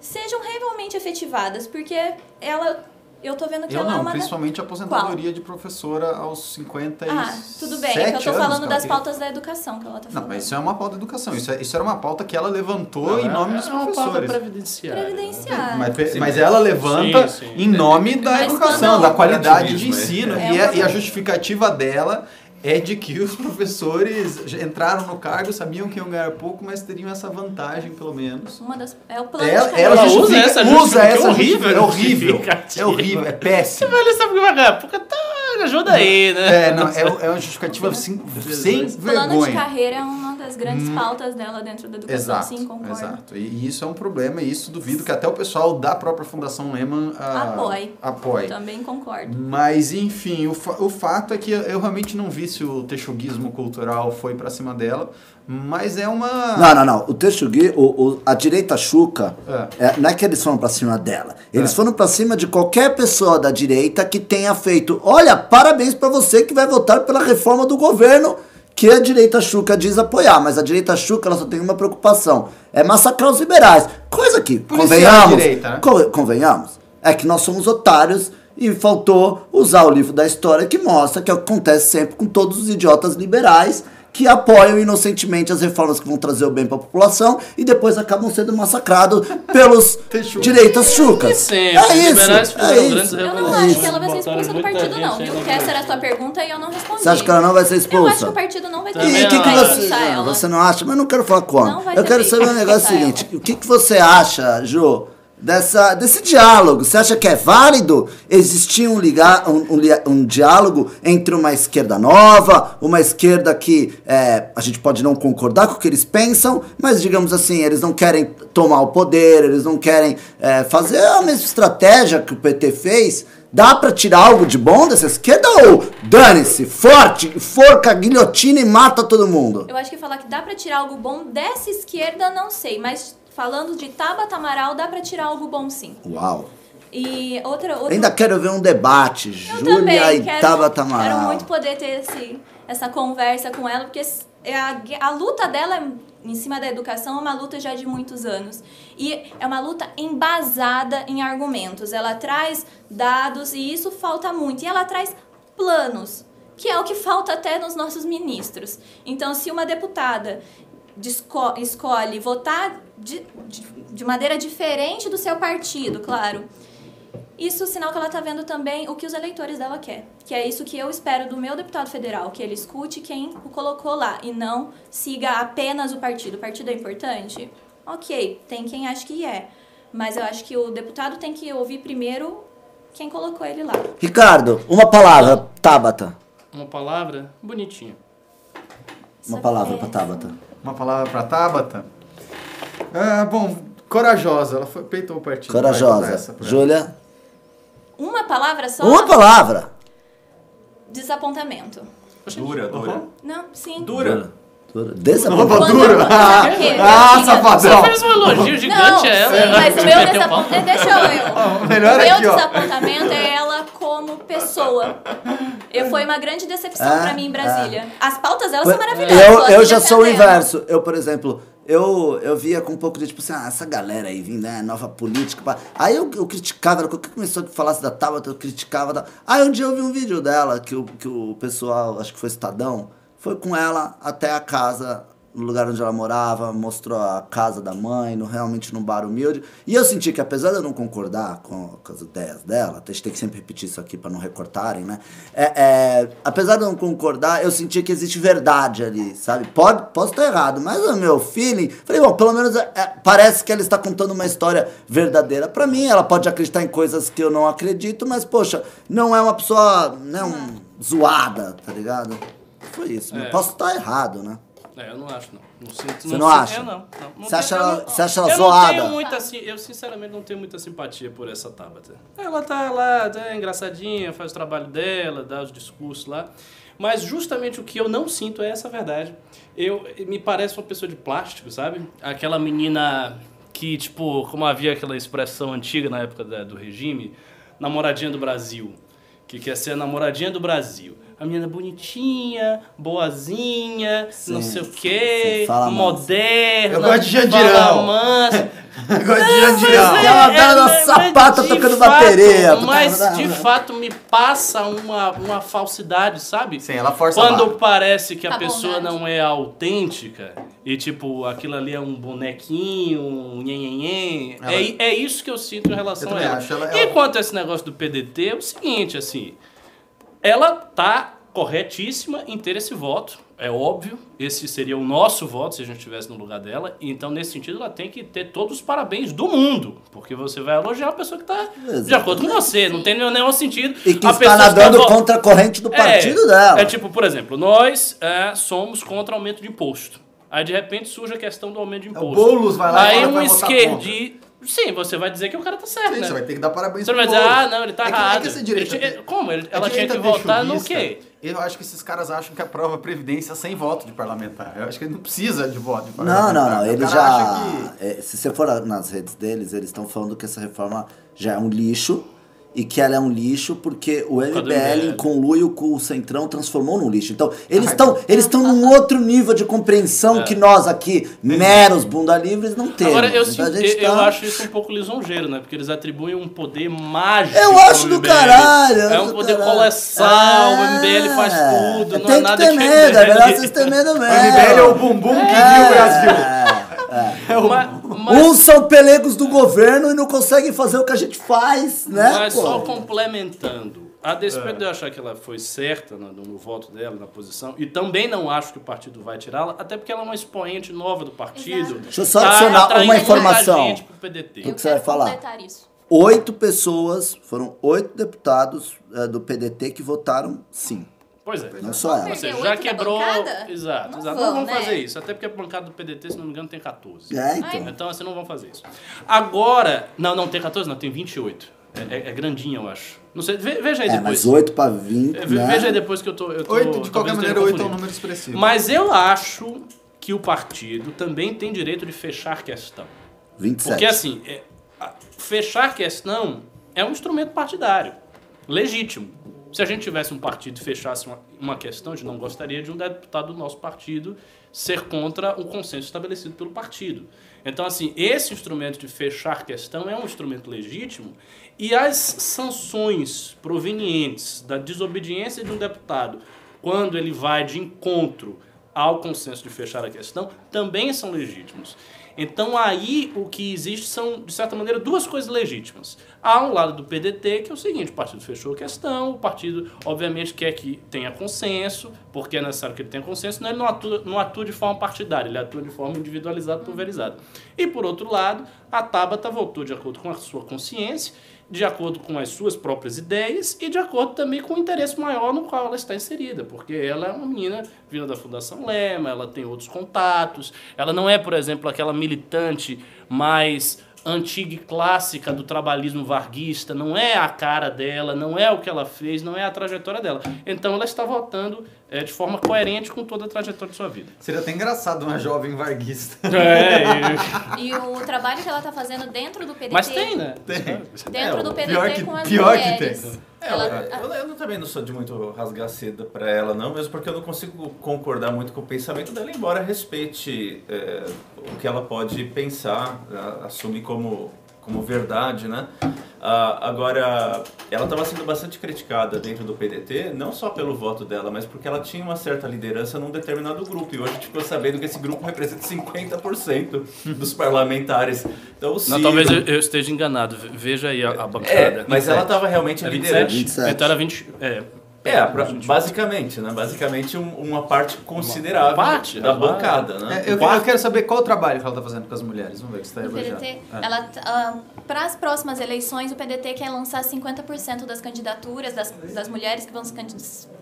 sejam realmente efetivadas, porque ela eu tô vendo que Eu ela é não, uma da- principalmente a aposentadoria de professora aos 50 Ah, tudo bem, é que eu tô falando das pautas da educação que ela tá Não, falando. mas isso é uma pauta de educação. Isso, é- isso era uma pauta que ela levantou em nome dos é uma pauta professores. previdenciária. Previdenciária. Mas, pe- Sim, mas mas- ela levanta Sim, sim. em nome da Mas educação, quando- da qualidade de ensino. é. E, É a, uma- e a justificativa dela é de que os professores entraram no cargo, sabiam que iam ganhar pouco, mas teriam essa vantagem, pelo menos. Uma das é o plano de Ela, carreira. ela Ela usa essa usa justificativa, essa é horrível. É horrível. É horrível, é péssimo. Velho, sabe o que vai ganhar? Porque tá. Ajuda aí, né? É, não, é, é uma justificativa sem, sem Plano de vergonha. carreira é uma das grandes pautas dela dentro da educação, Exato, sim, concordo. exato. E, e isso é um problema, e isso duvido que até o pessoal da própria Fundação Lehman ah, Apoie. apoie. Também concordo. Mas, enfim, o, fa- o fato é que eu realmente não vi se o texuguismo cultural foi pra cima dela, mas é uma... Não, não, não. O Texugui, o, o- a direita chuca, É. é, não é que eles foram pra cima dela. Eles É. foram pra cima de qualquer pessoa da direita que tenha feito. Olha, parabéns pra você que vai votar pela reforma do governo que a direita chuca diz apoiar. Mas a direita chuca ela só tem uma preocupação: é massacrar os liberais. Coisa que, a convenhamos, direita, né? co- convenhamos, é que nós somos otários. E faltou usar o livro da história que mostra que acontece sempre com todos os idiotas liberais que apoiam inocentemente as reformas que vão trazer o bem para a população e depois acabam sendo massacrados *laughs* pelos direitas chucas. É isso, é isso. Eu não acho que ela vai ser expulsa do partido, não. Viu? Que essa era a sua pergunta e eu não respondi. Você acha que ela não vai ser Eu acho que expulsa? o partido não vai ter E o que, você. Não, ela. você não acha? Mas eu não quero falar como. Eu quero saber um negócio *laughs* seguinte: o que, que você acha, Jô, dessa, desse diálogo? Você acha que é válido existir um, ligar, um, um, um diálogo entre uma esquerda nova, uma esquerda que é, a gente pode não concordar com o que eles pensam, mas digamos assim, eles não querem tomar o poder, eles não querem é, fazer a mesma estratégia que o PT fez? Dá pra tirar algo de bom dessa esquerda ou dane-se, forte, forca, guilhotina e mata todo mundo? Eu acho que falar que dá pra tirar algo bom dessa esquerda, não sei. Mas falando de Tabata Amaral, dá pra tirar algo bom sim. Uau. E outra... outra... Ainda quero ver um debate, Eu Júlia e quero, Tabata quero Amaral. muito poder ter esse, essa conversa com ela, porque é a, a luta dela em cima da educação é uma luta já de muitos anos. E é uma luta embasada em argumentos. Ela traz dados e isso falta muito. E ela traz planos, que é o que falta até nos nossos ministros. Então, se uma deputada escolhe votar de, de, de maneira diferente do seu partido, claro, isso é sinal que ela está vendo também o que os eleitores dela quer. Que é isso que eu espero do meu deputado federal, que ele escute quem o colocou lá e não siga apenas o partido. O partido é importante? Ok, tem quem acha que é. Mas eu acho que o deputado tem que ouvir primeiro quem colocou ele lá. Ricardo, uma palavra, Tabata. Uma palavra bonitinha. Uma palavra para Tabata. Uma palavra para Tabata? Ah, bom, corajosa. Ela foi, peitou o partido. Corajosa. Júlia? Uma palavra só? Uma palavra. Desapontamento. Dura, dura. Uhum. Não, sim. Dura. Dura. Desapontamento. Opa, dura. Ah, safadão. Você fez um elogio gigante Não, a ela. sim, mas o meu desapontamento... Deixa eu... *laughs* O melhor o meu aqui, ó. desapontamento é ela como pessoa. Eu, foi uma grande decepção Ah, pra mim em Brasília. As pautas dela são maravilhosas. eu, eu já sou o inverso. Eu, por exemplo, eu, eu via com um pouco de tipo assim, ah, essa galera aí vindo, né, nova política. pá. Aí eu, eu criticava, ela começou a falar da Tabata, eu criticava. da- Aí um dia eu vi um vídeo dela que o, que o pessoal, acho que foi Estadão, foi com ela até a casa, no lugar onde ela morava, mostrou a casa da mãe, no, realmente num bar humilde. E eu senti que apesar de eu não concordar com, com as ideias dela, a gente tem que sempre repetir isso aqui para não recortarem, né? É, é, apesar de eu não concordar, eu senti que existe verdade ali, sabe? Pode, posso estar errado, mas o meu feeling, falei, bom, pelo menos é, é, parece que ela está contando uma história verdadeira para mim. Ela pode acreditar em coisas que eu não acredito, mas poxa, não é uma pessoa, né, um, zoada, tá ligado? Foi isso. É. Posso estar errado, né? É, eu não acho, não. não sinto, Você não sinto- acha? É, não. não, não Você tenho- acha ela- não- você acha ela eu zoada? Não tenho muita, assim, eu, sinceramente, não tenho muita simpatia por essa Tabata. Ela tá lá, é engraçadinha, faz o trabalho dela, dá os discursos lá. Mas justamente o que eu não sinto é essa verdade. Eu, me parece uma pessoa de plástico, sabe? Aquela menina que, tipo, como havia aquela expressão antiga na época da- do regime, namoradinha do Brasil. Que quer ser a namoradinha do Brasil. A menina bonitinha, boazinha, não Sim, sei o quê, moderna. Eu gosto de Jandirão. fala manso. *laughs* Agora de Jandirão. é uma bela mas sapata tocando fato, bateria. Mas de fato me passa uma, uma falsidade, sabe? Sim, ela força Quando parece que a Tá pessoa bondade. não é autêntica e tipo, aquilo ali é um bonequinho, um nhenhenhen. Ela- É, é isso que eu sinto em relação Eu a ela. acho, ela- E ela- quanto a esse negócio do PDT, é o seguinte, assim, ela tá corretíssima em ter esse voto. É óbvio, esse seria o nosso voto se a gente estivesse no lugar dela. Então, nesse sentido, ela tem que ter todos os parabéns do mundo. Porque você vai elogiar a pessoa que está de acordo com você. Não tem nenhum sentido. E que a está nadando contra a corrente do partido é, dela. É tipo, por exemplo, nós é, somos contra aumento de imposto. Aí de repente surge a questão do aumento de imposto. Boulos vai lá Aí um esquerdi. Sim, você vai dizer que o cara tá certo, Sim, né? você vai ter que dar parabéns Você não vai dizer, ah, não, ele tá é que, errado. É que essa direita, Ele tinha- como? Ele- a ela tinha que votar no quê? Eu acho que esses caras acham que aprova a Previdência sem voto de parlamentar. Eu acho que ele não precisa de voto de Não, parlamentar. não, não. O Ele já. acha que- é, se você for nas redes deles, eles estão falando que essa reforma já é um lixo. E que ela é um lixo porque o MBL, em conluio com o Centrão, transformou num lixo. Então, eles estão eles estão num outro nível de compreensão que nós aqui, meros bunda livres, não temos. Agora, eu, Então, sinto- a gente eu tá- acho isso um pouco lisonjeiro, né? Porque eles atribuem um poder mágico. Eu acho do MBL. caralho. eu É um poder caralho. colossal, o É, MBL faz tudo, não tem é nada que ter que medo, é melhor vocês terem medo mesmo. *laughs* O MBL é o bumbum que viu o Brasil. É. Mas, mas- Uns são pelegos do governo e não conseguem fazer o que a gente faz, né? Mas pô? só complementando. A despeito de eu achar que ela foi certa no, no voto dela, na posição, e também não acho que o partido vai tirá-la, até porque ela é uma expoente nova do partido. Exato. Deixa eu só tá adicionar atraindo uma muita informação. gente pro PDT. que Eu você vai falar? isso. Oito pessoas, foram oito deputados eh, do PDT que votaram sim. Pois é. Não só ela. Você oito já quebrou. Exato, Não exato. vão, não vamos né? fazer isso. Até porque a bancada do PDT, se não me engano, tem 14. É, então. Então, assim, não vão fazer isso. Agora. Não, não, tem 14, não, tem 28. É, é, é grandinha, eu acho. Não sei, ve- veja aí É, depois. mas oito pra 20, É, né? Veja aí depois que eu tô. Eu tô Oito, de talvez qualquer maneira, esteja oito é um número expressivo. Mas eu acho que o partido também tem direito de fechar questão. 27. Porque assim, é, fechar questão é um instrumento partidário, legítimo. Se a gente tivesse um partido e fechasse uma, uma questão, a gente não gostaria de um deputado do nosso partido ser contra o consenso estabelecido pelo partido. Então, assim, esse instrumento de fechar questão é um instrumento legítimo e as sanções provenientes da desobediência de um deputado quando ele vai de encontro ao consenso de fechar a questão também são legítimos. Então aí o que existe são, de certa maneira, duas coisas legítimas. Há um lado do PDT que é o seguinte, o partido fechou a questão, o partido obviamente quer que tenha consenso, porque é necessário que ele tenha consenso, não, ele não atua, não atua de forma partidária, ele atua de forma individualizada, pulverizada. E por outro lado, a Tabata voltou de acordo com a sua consciência de acordo com as suas próprias ideias e de acordo também com o interesse maior no qual ela está inserida, porque ela é uma menina vinda da Fundação Lema, ela tem outros contatos, ela não é, por exemplo, aquela militante mais antiga e clássica do trabalhismo varguista, não é a cara dela, não é o que ela fez, não é a trajetória dela. Então ela está votando é, de forma coerente com toda a trajetória de sua vida. Seria até engraçado uma jovem varguista. *laughs* É, E o trabalho que ela tá fazendo dentro do PDT. mas tem, né? Tem. Dentro É, do PDT pior que- com as pior que mulheres. tem. É, Ela- eu, eu também não sou de muito rasgar seda pra ela, não, mesmo porque eu não consigo concordar muito com o pensamento dela, embora respeite é, o que ela pode pensar, a- assumir como, como verdade, né? Ah, agora, ela estava sendo bastante criticada dentro do PDT, não só pelo voto dela, mas porque ela tinha uma certa liderança num determinado grupo. E hoje a gente ficou sabendo que esse grupo representa 50% dos parlamentares. Então, o Não, Ciro- talvez eu, eu esteja enganado. Ve- Veja aí a, a bancada. É, mas ela 27. estava realmente É liderando. 27? 27. Então era 20. É, É, pra- 21. basicamente, né? Basicamente um- uma parte considerável parte, da rapaz. bancada, né? É, eu, eu quero saber qual o trabalho que ela tá fazendo com as mulheres. Vamos ver que você tá O elogiando. PDT, É. ela, para as próximas eleições, o PDT quer lançar 50% das candidaturas das, das mulheres que vão se candidatar.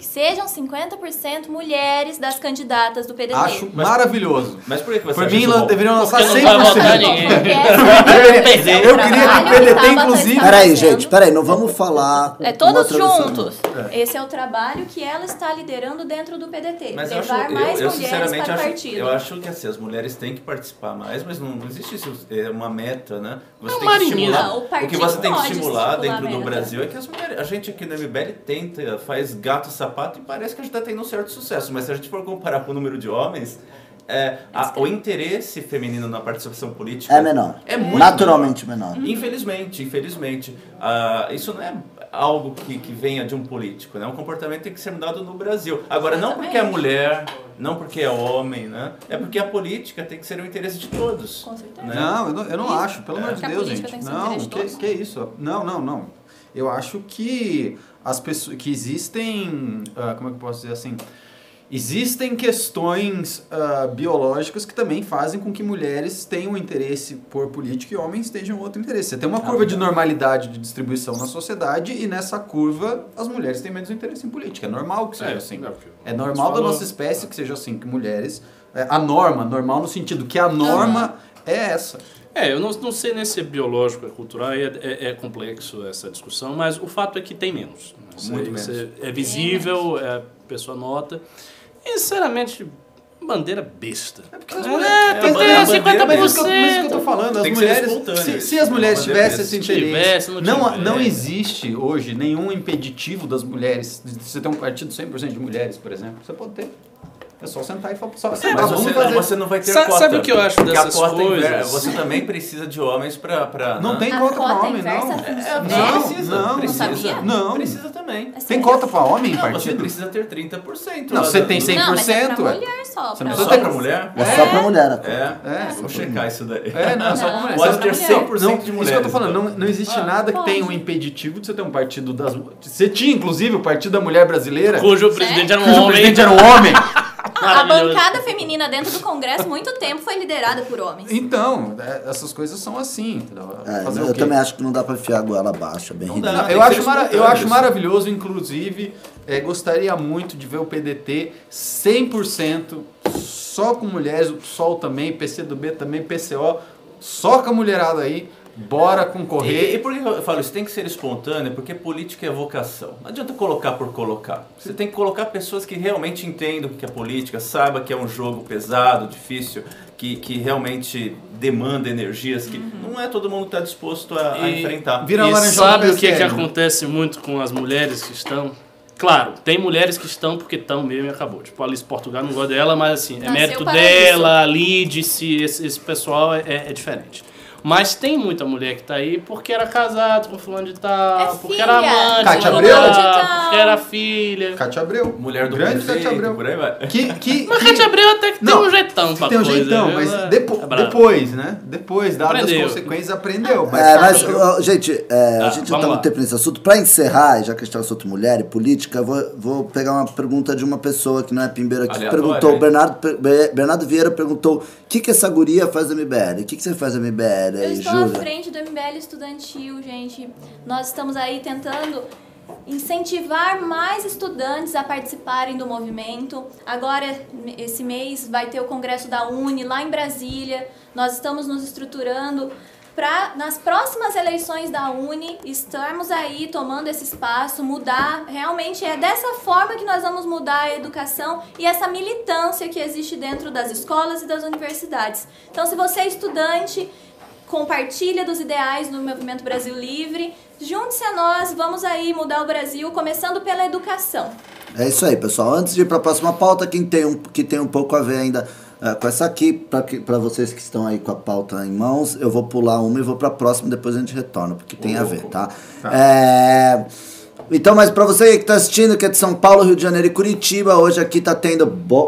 Que sejam 50% mulheres das candidatas do PDT. Acho maravilhoso. Mas por que você Por acha mim, bom? deveriam lançar Porque não vai votar 100%. *laughs* ninguém. Porque essa Eu é queria que o PDT, inclusive- Peraí, gente, peraí, não vamos falar. É todos juntos. Esse é o trabalho que ela está liderando dentro do PDT. Mas eu, acho, levar eu, mais eu mulheres sinceramente para o acho, partido. eu acho que assim, as mulheres têm que participar mais, mas não, não existe isso, é uma meta, né? Você É tem que estimular. Não, o o que você tem que estimular estipular dentro do. Brasil é que as mulheres, a gente aqui no MBL tenta, faz gato e sapato e parece que a gente está tendo um certo sucesso, mas se a gente for comparar com o número de homens, é, a- o interesse feminino na participação política É menor. É muito Naturalmente menor. Infelizmente, infelizmente. Ah, isso não é algo que, que venha de um político, né? O comportamento tem que ser mudado no Brasil. Agora, não porque é mulher, não porque é homem, né? É porque a política tem que ser o interesse de todos. Com certeza. né? Não, eu não, eu não acho, pelo amor de Que a Deus, gente. tem que ser o Não, interesse de que, todos. que isso? Não, não, não. Eu acho que as pessoas que existem, ah, como é que eu posso dizer assim? Existem questões ah, biológicas que também fazem com que mulheres tenham interesse por política e homens tenham outro interesse. Você tem uma curva de normalidade de distribuição na sociedade e nessa curva as mulheres têm menos interesse em política. É normal que seja É, assim. é É normal da nossa espécie que seja assim, que mulheres. é, a norma, normal no sentido que a norma é essa. É, eu não, não sei nem se é biológico, é cultural, é, é, é complexo essa discussão, mas o fato é que tem menos. Isso Muito menos. é, é visível, é, a pessoa nota. E, sinceramente, bandeira besta. É, porque as é, mulheres- tem que ter a bandeira Mas isso que eu- mas isso que eu tô 50%. falando, as Tem mulheres. Se, se as mulheres tivessem esse interesse. Tivesse, não não, não existe hoje nenhum impeditivo das mulheres. de Você ter um partido 100% de mulheres, por exemplo. Você pode ter. É só sentar e falar. Só, sei lá, Mas vamos você, fazer. você não vai ter Sa- cota. sabe o que eu acho dessas coisas? Você também precisa de homens pra... pra Não né? tem A cota pra cota homem, inversa não. É, você Não, precisa, não, precisa. não sabia? Não. Precisa também. É Tem cota pra homem em Não, você partido? precisa ter 30%. Não, lá você tem do- 100%. Não, mas é pra mulher só. Você pra não É precisa só ter- pra mulher? É só pra mulher. É? É. Vou checar isso daí. É, não, é só pra mulher. Pode Você- ter mulher. 100% Não, de isso mulheres. que eu tô falando, então. não, existe Ah, nada que tenha um impeditivo de você ter um partido das. Você tinha, inclusive, o Partido da Mulher Brasileira, Cujo presidente era um cujo homem. presidente era um homem. A bancada feminina dentro do Congresso, muito tempo, foi liderada por homens. Então, é, essas coisas são assim. entendeu? É, Fazer eu o quê? também acho que não dá pra enfiar a goela abaixo, é bem Não dá. Eu acho, eu acho maravilhoso, inclusive, é, gostaria muito de ver o PDT 100% só com mulheres, o PSOL também, PCdoB também, PCO, só com a mulherada aí, Bora E, e concorrer. por que eu falo isso? Tem que ser espontâneo, porque política é vocação. Não adianta colocar por colocar. Você tem que colocar pessoas que realmente entendam o que é política, saiba que é um jogo pesado, difícil, que, que realmente demanda energias que não é todo mundo que está disposto a, a E- enfrentar. Vira e sabe o que, que PSL, né? acontece muito com as mulheres que estão? Claro, tem mulheres que estão porque estão mesmo e acabou. Tipo, a Alice Portugal não gosta dela, mas assim, é Nasceu mérito dela, a Lidice, esse, esse pessoal é, é diferente. Mas tem muita mulher que tá aí porque era casado com fulano de tal, É porque filha. era amante, Cátia Abreu? tal, porque era filha. Cátia Abreu. Mulher do Grande Cátia Abreu. por aí vai. Que, que, Mas que- Cátia Abreu até que Não, tem um jeitão pra tem um coisa. jeitão, viu? mas É- depo- é depois, né? Depois, dadas as Aprendeu. consequências, aprendeu. Mas, É, mas, ó, gente, é, a Ah, gente já vamos tá muito tempo nesse assunto. Pra encerrar, já que a gente tá no assunto mulher e política, eu vou, vou pegar uma pergunta de uma pessoa que não é pimbeira, que Aleatória, perguntou, hein? Bernardo, Be- Bernardo Vieira perguntou, o que que essa guria faz no MBL? O que que você faz no MBL Eu estou à Júlia? frente do MBL Estudantil, gente. Nós estamos aí tentando incentivar mais estudantes a participarem do movimento. Agora, esse mês, vai ter o congresso da Uni lá em Brasília. Nós estamos nos estruturando para, nas próximas eleições da Uni, estarmos aí tomando esse espaço, mudar. Realmente é dessa forma que nós vamos mudar a educação e essa militância que existe dentro das escolas e das universidades. Então, se você é estudante, compartilha dos ideais do Movimento Brasil Livre. Junte-se a nós, vamos aí mudar o Brasil, começando pela educação. É isso aí, pessoal. Antes de ir para a próxima pauta, quem tem um, que tem um pouco a ver ainda eh, com essa aqui, para vocês que estão aí com a pauta em mãos, eu vou pular uma e vou para a próxima, depois a gente retorna, porque tem a ver, tá? É, Então, mas para você que está assistindo, que é de São Paulo, Rio de Janeiro e Curitiba, hoje aqui tá tendo.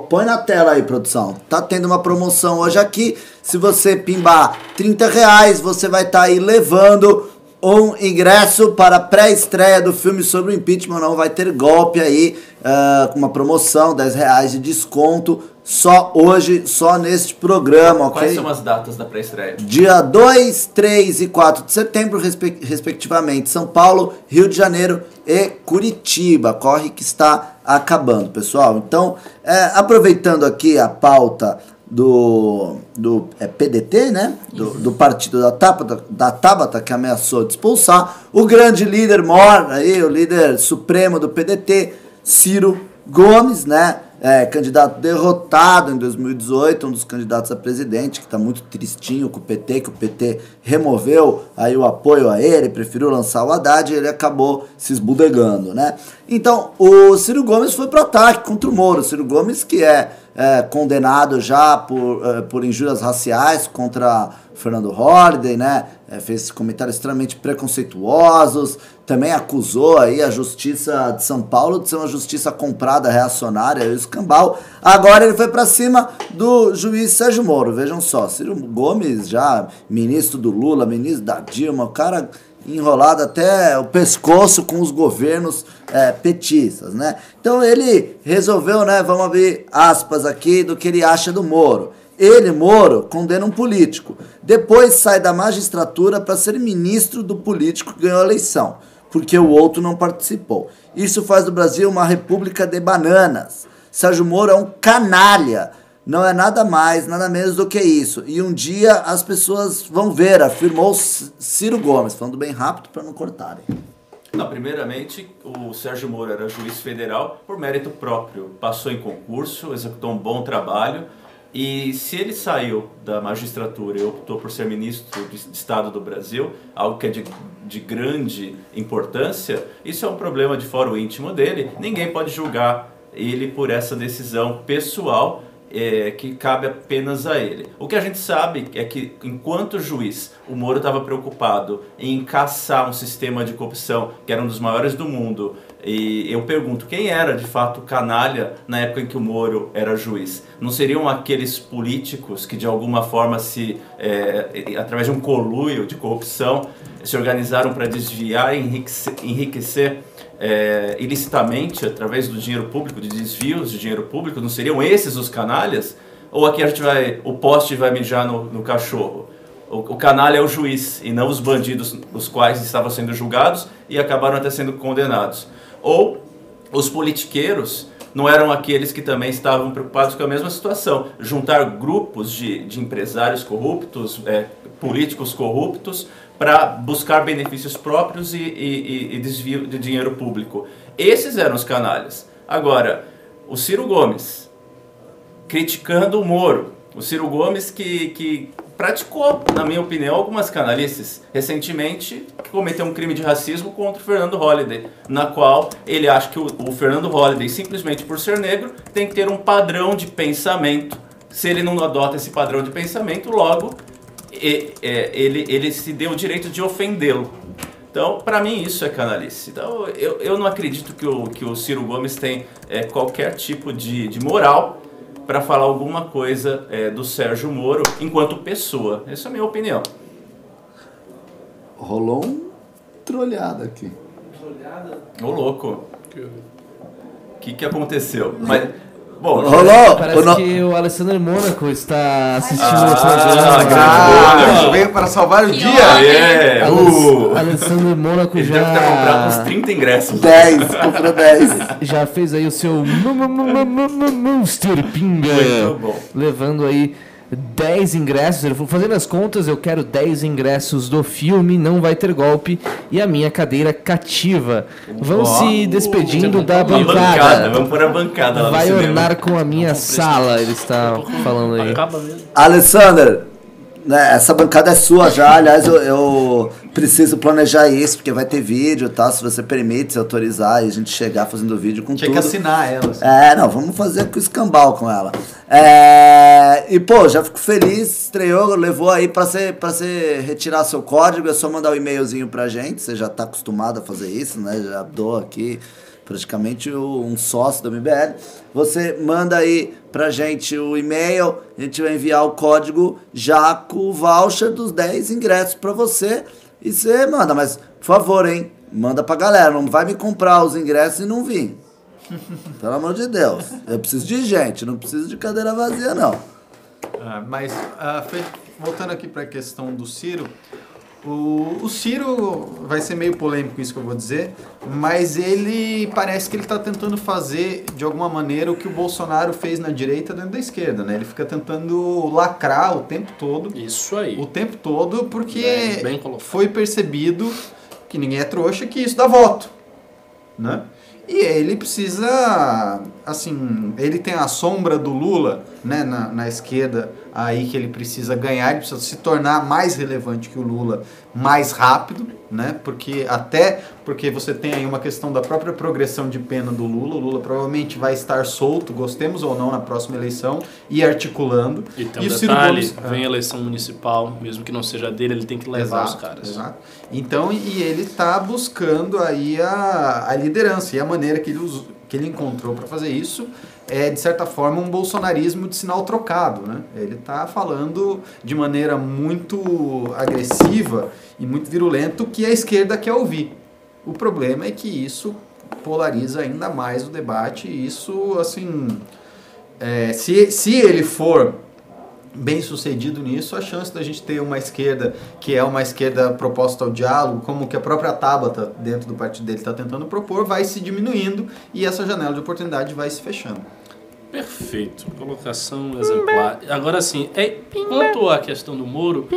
Põe na tela aí, produção. Tá tendo uma promoção hoje aqui. Se você pimbar 30 reais, você vai estar aí levando um ingresso para a pré-estreia do filme sobre o impeachment. Não vai ter golpe aí, ah, com uma promoção, 10 reais de desconto. Só hoje, só neste programa, ok? Quais são as datas da pré-estreia? Dia 2, 3 e 4 de setembro, respe- respectivamente, São Paulo, Rio de Janeiro e Curitiba. Corre que está acabando, pessoal. Então, é, aproveitando aqui a pauta do, do é, PDT, né? Do, do partido da Tabata, da Tabata, que ameaçou de expulsar, o grande líder mor, aí, o líder supremo do PDT, Ciro Gomes, né? É, candidato derrotado em 2018, um dos candidatos a presidente, que está muito tristinho com o PT, que o PT removeu aí o apoio a ele, preferiu lançar o Haddad e ele acabou se esbudegando, né? Então, o Ciro Gomes foi pro ataque contra o Moro. Ciro Gomes, que é, é, condenado já por, eh, por injúrias raciais contra Fernando Holliday, né? É, fez comentários extremamente preconceituosos, também acusou aí a justiça de São Paulo de ser uma justiça comprada, reacionária, e escambau. Agora ele foi pra cima do juiz Sérgio Moro. Vejam só, Ciro Gomes já ministro do Lula, ministro da Dilma, o cara enrolado até o pescoço com os governos é, petistas, né? Então ele resolveu, né? Vamos abrir aspas aqui do que ele acha do Moro. Ele, Moro, condena um político. Depois sai da magistratura para ser ministro do político que ganhou a eleição, porque o outro não participou. Isso faz do Brasil uma república de bananas. Sérgio Moro é um canalha. Não é nada mais, nada menos do que isso. E um dia as pessoas vão ver, afirmou Ciro Gomes, falando bem rápido para não cortarem. Não, primeiramente, o Sérgio Moro era juiz federal por mérito próprio. Passou em concurso, executou um bom trabalho. E se ele saiu da magistratura e optou por ser ministro de Estado do Brasil, algo que é de, de grande importância, isso é um problema de o íntimo dele. Ninguém pode julgar ele por essa decisão pessoal é, que cabe apenas a ele. O que a gente sabe é que, enquanto juiz, o Moro estava preocupado em caçar um sistema de corrupção que era um dos maiores do mundo. E eu pergunto, quem era de fato canalha na época em que o Moro era juiz? Não seriam aqueles políticos que de alguma forma se, é, através de um conluio de corrupção, se organizaram para desviar e enriquecer, enriquecer é, ilicitamente através do dinheiro público, de desvios de dinheiro público, não seriam esses os canalhas? Ou aqui a gente vai, o poste vai mijar no, no cachorro? O, o canalha é o juiz e não os bandidos, os quais estavam sendo julgados e acabaram até sendo condenados. Ou os politiqueiros não eram aqueles que também estavam preocupados com a mesma situação. Juntar grupos de, de empresários corruptos, é, políticos corruptos, para buscar benefícios próprios e, e- e- desvio de dinheiro público. Esses eram os canalhas. Agora, o Ciro Gomes criticando o Moro. O Ciro Gomes que, que praticou, na minha opinião, algumas canalices. Recentemente, cometeu um crime de racismo contra o Fernando Holliday, na qual ele acha que o, o Fernando Holliday, simplesmente por ser negro, tem que ter um padrão de pensamento. Se ele não adota esse padrão de pensamento, logo e- é, ele, ele se deu o direito de ofendê-lo. Então, para mim, isso é canalice. Então, eu, eu não acredito que o, que o Ciro Gomes tem é, qualquer tipo de, de moral para falar alguma coisa é, do Sérgio Moro enquanto pessoa. Essa é a minha opinião. Rolou um trolhada aqui. Ô, louco. O que, que aconteceu? Mas, bom, Rolou! Parece o no- que o Alessandro Mônaco está assistindo Ah, o programa. grande Ah, Mônaco. veio para salvar o Que dia. homem. É, uh, Alessandro Mônaco ele já, deve ter comprado uns 30 ingressos. 10, comprou 10. já fez aí o seu Monster Pinga. Muito bom. Levando aí 10 ingressos. Ele falou, fazendo as contas, eu quero 10 ingressos do filme, não vai ter golpe. E a minha cadeira cativa. Vão se despedindo da bancada, bancada. vamos pôr a bancada lá Vai ornar com a minha sala, ele está falando aí. Acaba mesmo. Alessander, né, essa bancada é sua já. Aliás, eu, eu preciso planejar isso, porque vai ter vídeo tal. Se você permite, se autorizar e a gente chegar fazendo vídeo com Tinha tudo. que assinar elas. É, não, vamos fazer com escambau com ela. É, e, pô, já fico feliz, estreou, levou aí pra você, pra você retirar seu código, é só mandar um e-mailzinho pra gente, você já tá acostumado a fazer isso, né? Já dou aqui praticamente o- um sócio da MBL. Você manda aí pra gente o e-mail, a gente vai enviar o código já com o voucher dos 10 ingressos pra você. E você manda, mas, por favor, hein? Manda pra galera, não vai me comprar os ingressos e não vir. *laughs* Pelo amor de Deus. Eu preciso de gente, não preciso de cadeira vazia, não. Ah, mas, ah, voltando aqui para a questão do Ciro, o, o Ciro vai ser meio polêmico isso que eu vou dizer, mas ele parece que ele está tentando fazer de alguma maneira o que o Bolsonaro fez na direita dentro da esquerda, né? Ele fica tentando lacrar o tempo todo, Isso aí. o tempo todo, porque Bem- bem foi percebido que ninguém é trouxa, que isso dá voto, né? E ele precisa, assim, ele tem a sombra do Lula, né, na, na esquerda, aí que ele precisa ganhar, ele precisa se tornar mais relevante que o Lula mais rápido, né, porque até porque você tem aí uma questão da própria progressão de pena do Lula, o Lula provavelmente vai estar solto, gostemos ou não, na próxima eleição, e articulando. E tem um Ciro detalhe, Gomes- vem a eleição municipal, mesmo que não seja dele, ele tem que levar os caras. Exato. Então, e ele está buscando aí a, a liderança e a maneira que ele, que ele encontrou para fazer isso é, de certa forma, um bolsonarismo de sinal trocado. Né? Ele está falando de maneira muito agressiva e muito virulenta o que a esquerda quer ouvir. O problema é que isso polariza ainda mais o debate e isso, assim, é, se, se ele for bem sucedido nisso, a chance da gente ter uma esquerda que é uma esquerda proposta ao diálogo, como que a própria Tabata dentro do partido dele está tentando propor, vai se diminuindo e essa janela de oportunidade vai se fechando. Perfeito, colocação exemplar. Agora sim, é, quanto à questão do Moro,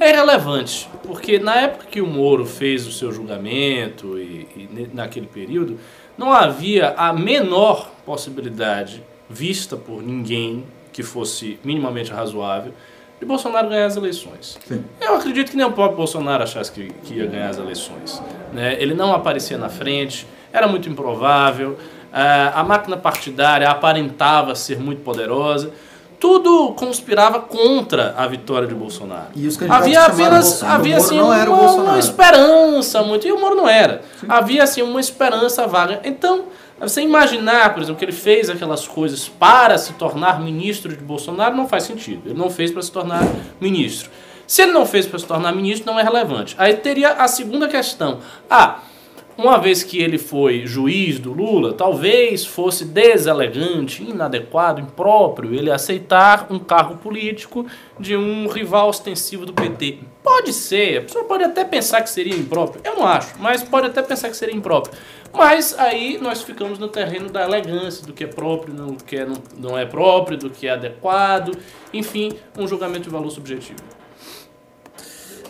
é relevante, porque na época que o Moro fez o seu julgamento e, e naquele período, não havia a menor possibilidade vista por ninguém que fosse minimamente razoável de Bolsonaro ganhar as eleições. Sim. Eu acredito que nem o próprio Bolsonaro achasse que, que ia ganhar as eleições. né? Ele não aparecia na frente, era muito improvável, ah, a máquina partidária aparentava ser muito poderosa. Tudo conspirava contra a vitória de Bolsonaro. E os candidatos Havia apenas havia assim uma, uma esperança muito e o Moro não era. Havia assim uma esperança vaga. Então você imaginar, por exemplo, que ele fez aquelas coisas para se tornar ministro de Bolsonaro não faz sentido. Ele não fez para se tornar ministro. Se ele não fez para se tornar ministro, não é relevante. Aí teria a segunda questão. Ah, uma vez que ele foi juiz do Lula, talvez fosse deselegante, inadequado, impróprio ele aceitar um cargo político de um rival ostensivo do PT. Pode ser, a pessoa pode até pensar que seria impróprio. Eu não acho, mas pode até pensar que seria impróprio. Mas aí nós ficamos no terreno da elegância, do que é próprio, do que é- não, é próprio, do que é adequado, enfim, um julgamento de valor subjetivo.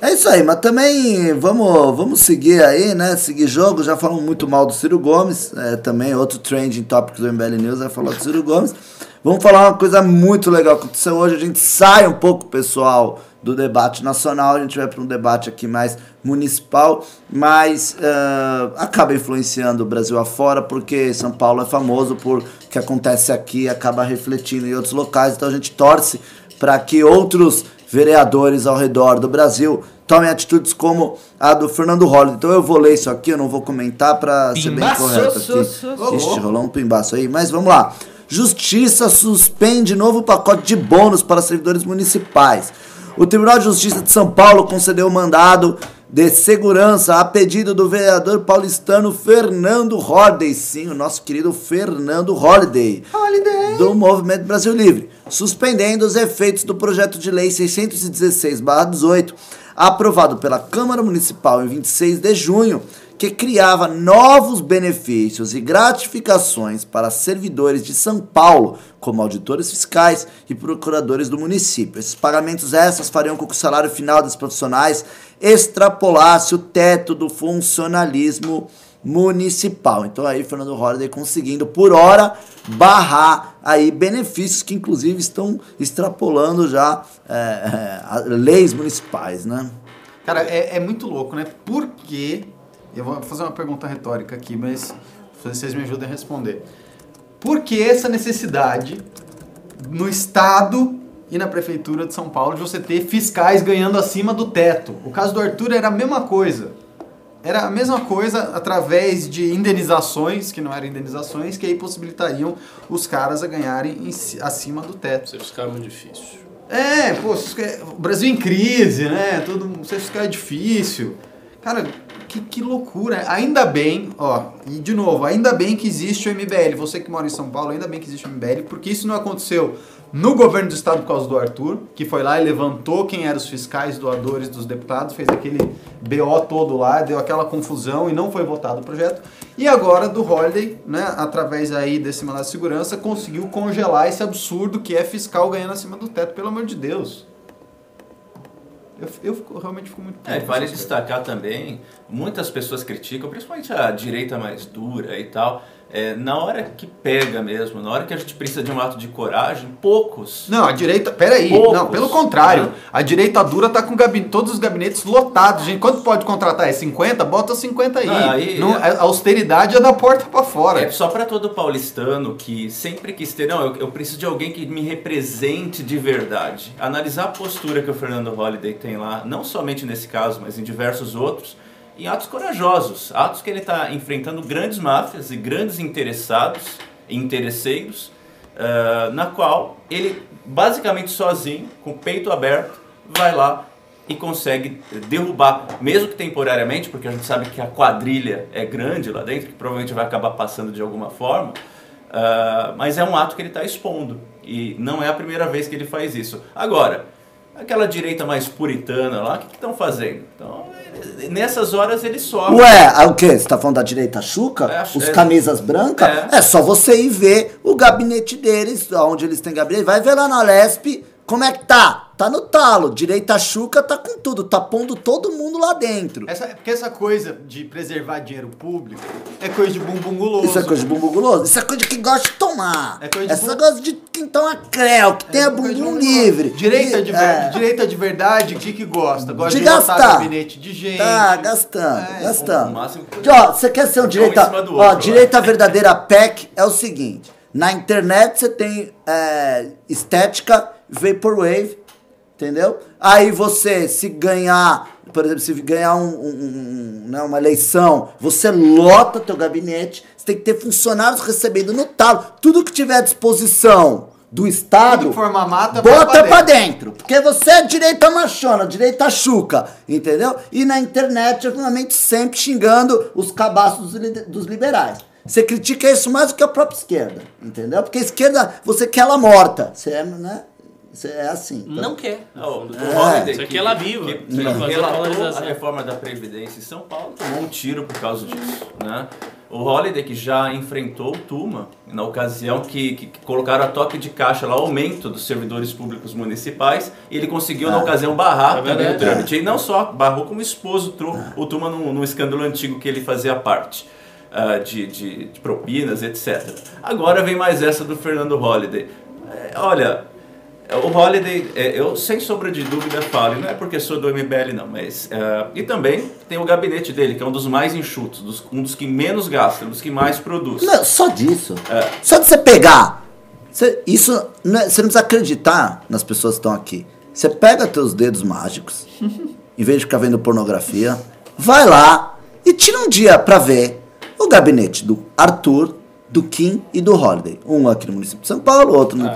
É isso aí, mas também vamos, vamos seguir aí, né? Seguir jogo. Já falamos muito mal do Ciro Gomes, é, também outro trending topic do MBL News é falar do Ciro Gomes. Vamos falar uma coisa muito legal que aconteceu hoje. A gente sai um pouco, pessoal, do debate nacional, a gente vai para um debate aqui mais municipal, mas uh, acaba influenciando o Brasil afora, porque São Paulo é famoso por o que acontece aqui acaba refletindo em outros locais, então a gente torce para que outros vereadores ao redor do Brasil tomem atitudes como a do Fernando Holliday. Então eu vou ler isso aqui, eu não vou comentar para ser bem correto aqui. Ixi, rolou um pimbaço aí, mas vamos lá. Justiça suspende novo pacote de bônus para servidores municipais. O Tribunal de Justiça de São Paulo concedeu o mandado de segurança a pedido do vereador paulistano Fernando Holliday. Sim, o nosso querido Fernando Holliday. Do Movimento Brasil Livre. Suspendendo os efeitos do projeto de lei 616-18, aprovado pela Câmara Municipal em 26 de junho, que criava novos benefícios e gratificações para servidores de São Paulo, como auditores fiscais e procuradores do município. Esses pagamentos extras fariam com que o salário final dos profissionais extrapolasse o teto do funcionalismo municipal. Então aí Fernando Holliday conseguindo por hora barrar aí benefícios que inclusive estão extrapolando já é, é, leis municipais, né? Cara, é, é muito louco, né? Por que. Eu vou fazer uma pergunta retórica aqui, mas vocês me ajudem a responder. Por que essa necessidade no Estado e na Prefeitura de São Paulo de você ter fiscais ganhando acima do teto? O caso do Arthur era a mesma coisa. Era a mesma coisa através de indenizações, que não eram indenizações, que aí possibilitariam os caras a ganharem em ci- acima do teto. Você ficar muito difícil. É, pô, o Brasil em crise, né? Tudo, você ficar difícil. Cara, que, que loucura. Ainda bem, ó, e de novo, ainda bem que existe o MBL. Você que mora em São Paulo, ainda bem que existe o MBL, porque isso não aconteceu no governo do estado por causa do Arthur, que foi lá e levantou quem eram os fiscais doadores dos deputados, fez aquele BO todo lá, deu aquela confusão e não foi votado o projeto. E agora do Holiday, né, através aí desse mandado de segurança, conseguiu congelar esse absurdo que é fiscal ganhando acima do teto, pelo amor de Deus. Eu, eu fico- realmente fico muito É, vale destacar também, muitas pessoas criticam, principalmente a direita mais dura e tal, é, na hora que pega mesmo, na hora que a gente precisa de um ato de coragem, poucos. Não, a direita. Peraí. Poucos. Não, pelo contrário. Né? A direita dura tá com todos os gabinetes lotados. Gente, quanto pode contratar? É 50? Bota 50 aí. Não, aí- Não, a austeridade é da porta pra fora. É só para todo paulistano que sempre quis ter, não, eu, eu preciso de alguém que me represente de verdade. Analisar a postura que o Fernando Holliday tem lá, não somente nesse caso, mas em diversos outros, em atos corajosos, atos que ele está enfrentando grandes máfias e grandes interessados, interesseiros, ah, na qual ele basicamente sozinho, com o peito aberto, vai lá e consegue derrubar, mesmo que temporariamente, porque a gente sabe que a quadrilha é grande lá dentro, que provavelmente vai acabar passando de alguma forma, ah, mas é um ato que ele está expondo e não é a primeira vez que ele faz isso. Agora, aquela direita mais puritana lá, o que estão fazendo? Então, nessas horas ele sobe. Ué, ah, o quê? Você tá falando da direita chuca? É, Os é. camisas brancas? É. É. só você ir ver o gabinete deles, onde eles têm gabinete. Vai ver lá na Lesp como é que tá. Tá no talo. Direita chuca tá com tudo. Tá pondo todo mundo lá dentro. Essa, porque essa coisa de preservar dinheiro público é coisa de bumbum guloso. Isso é coisa de bumbum guloso? Isso é coisa de quem gosta de tomar. É coisa de Essa bum- coisa de quem toma creu, que tem a bumbum bumbum livre. Direita de, ver- É. direita de verdade, o que que gosta? Gosta De de, gastar. gabinete de gente. Tá gastando, É, gastando. Ó, você quer ser um direita. do Ó, outro, direita verdadeira PEC é o seguinte: na internet você tem é, estética Vaporwave, entendeu? Aí você, se ganhar, por exemplo, se ganhar um, um- um- né, uma eleição, você lota teu gabinete, você tem que ter funcionários recebendo no talo. Tudo que tiver à disposição do Estado. Põe Bota pra pra dentro. Porque você é direita machona, direita chuca, entendeu? E na internet, ultimamente, sempre xingando os cabaços dos liberais. Você critica isso mais do que a própria esquerda, entendeu? Porque a esquerda, você quer ela morta. Você é, né? É assim. então. Não quer. Não, o É. Holliday, Isso aqui é ela viva. que, relatou a reforma da Previdência em São Paulo, tomou um tiro por causa disso. Né? O Holiday que já enfrentou o Tuma na ocasião que, que, colocaram a toque de caixa lá, aumento dos servidores públicos municipais, e ele conseguiu na ocasião barrar É também o trâmite. E não só barrou, como expôs o, tru- o Tuma num, num escândalo antigo que ele fazia parte. ah, de, de, de propinas, etc. Agora vem mais essa do Fernando Holliday. É, olha, o Holiday, é, eu sem sombra de dúvida falo, e não é porque sou do MBL não, mas... é, e também tem o gabinete dele, que é um dos mais enxutos, dos- um dos que menos gasta, um dos que mais produz. Não, só disso. É. Só de você pegar. Você, isso, não é- você não precisa acreditar nas pessoas que estão aqui. Você pega teus dedos mágicos, *laughs* em vez de ficar vendo pornografia, vai lá e tira um dia pra ver o gabinete do Arthur, do Kim e do Holiday. Um aqui no município de São Paulo, outro no,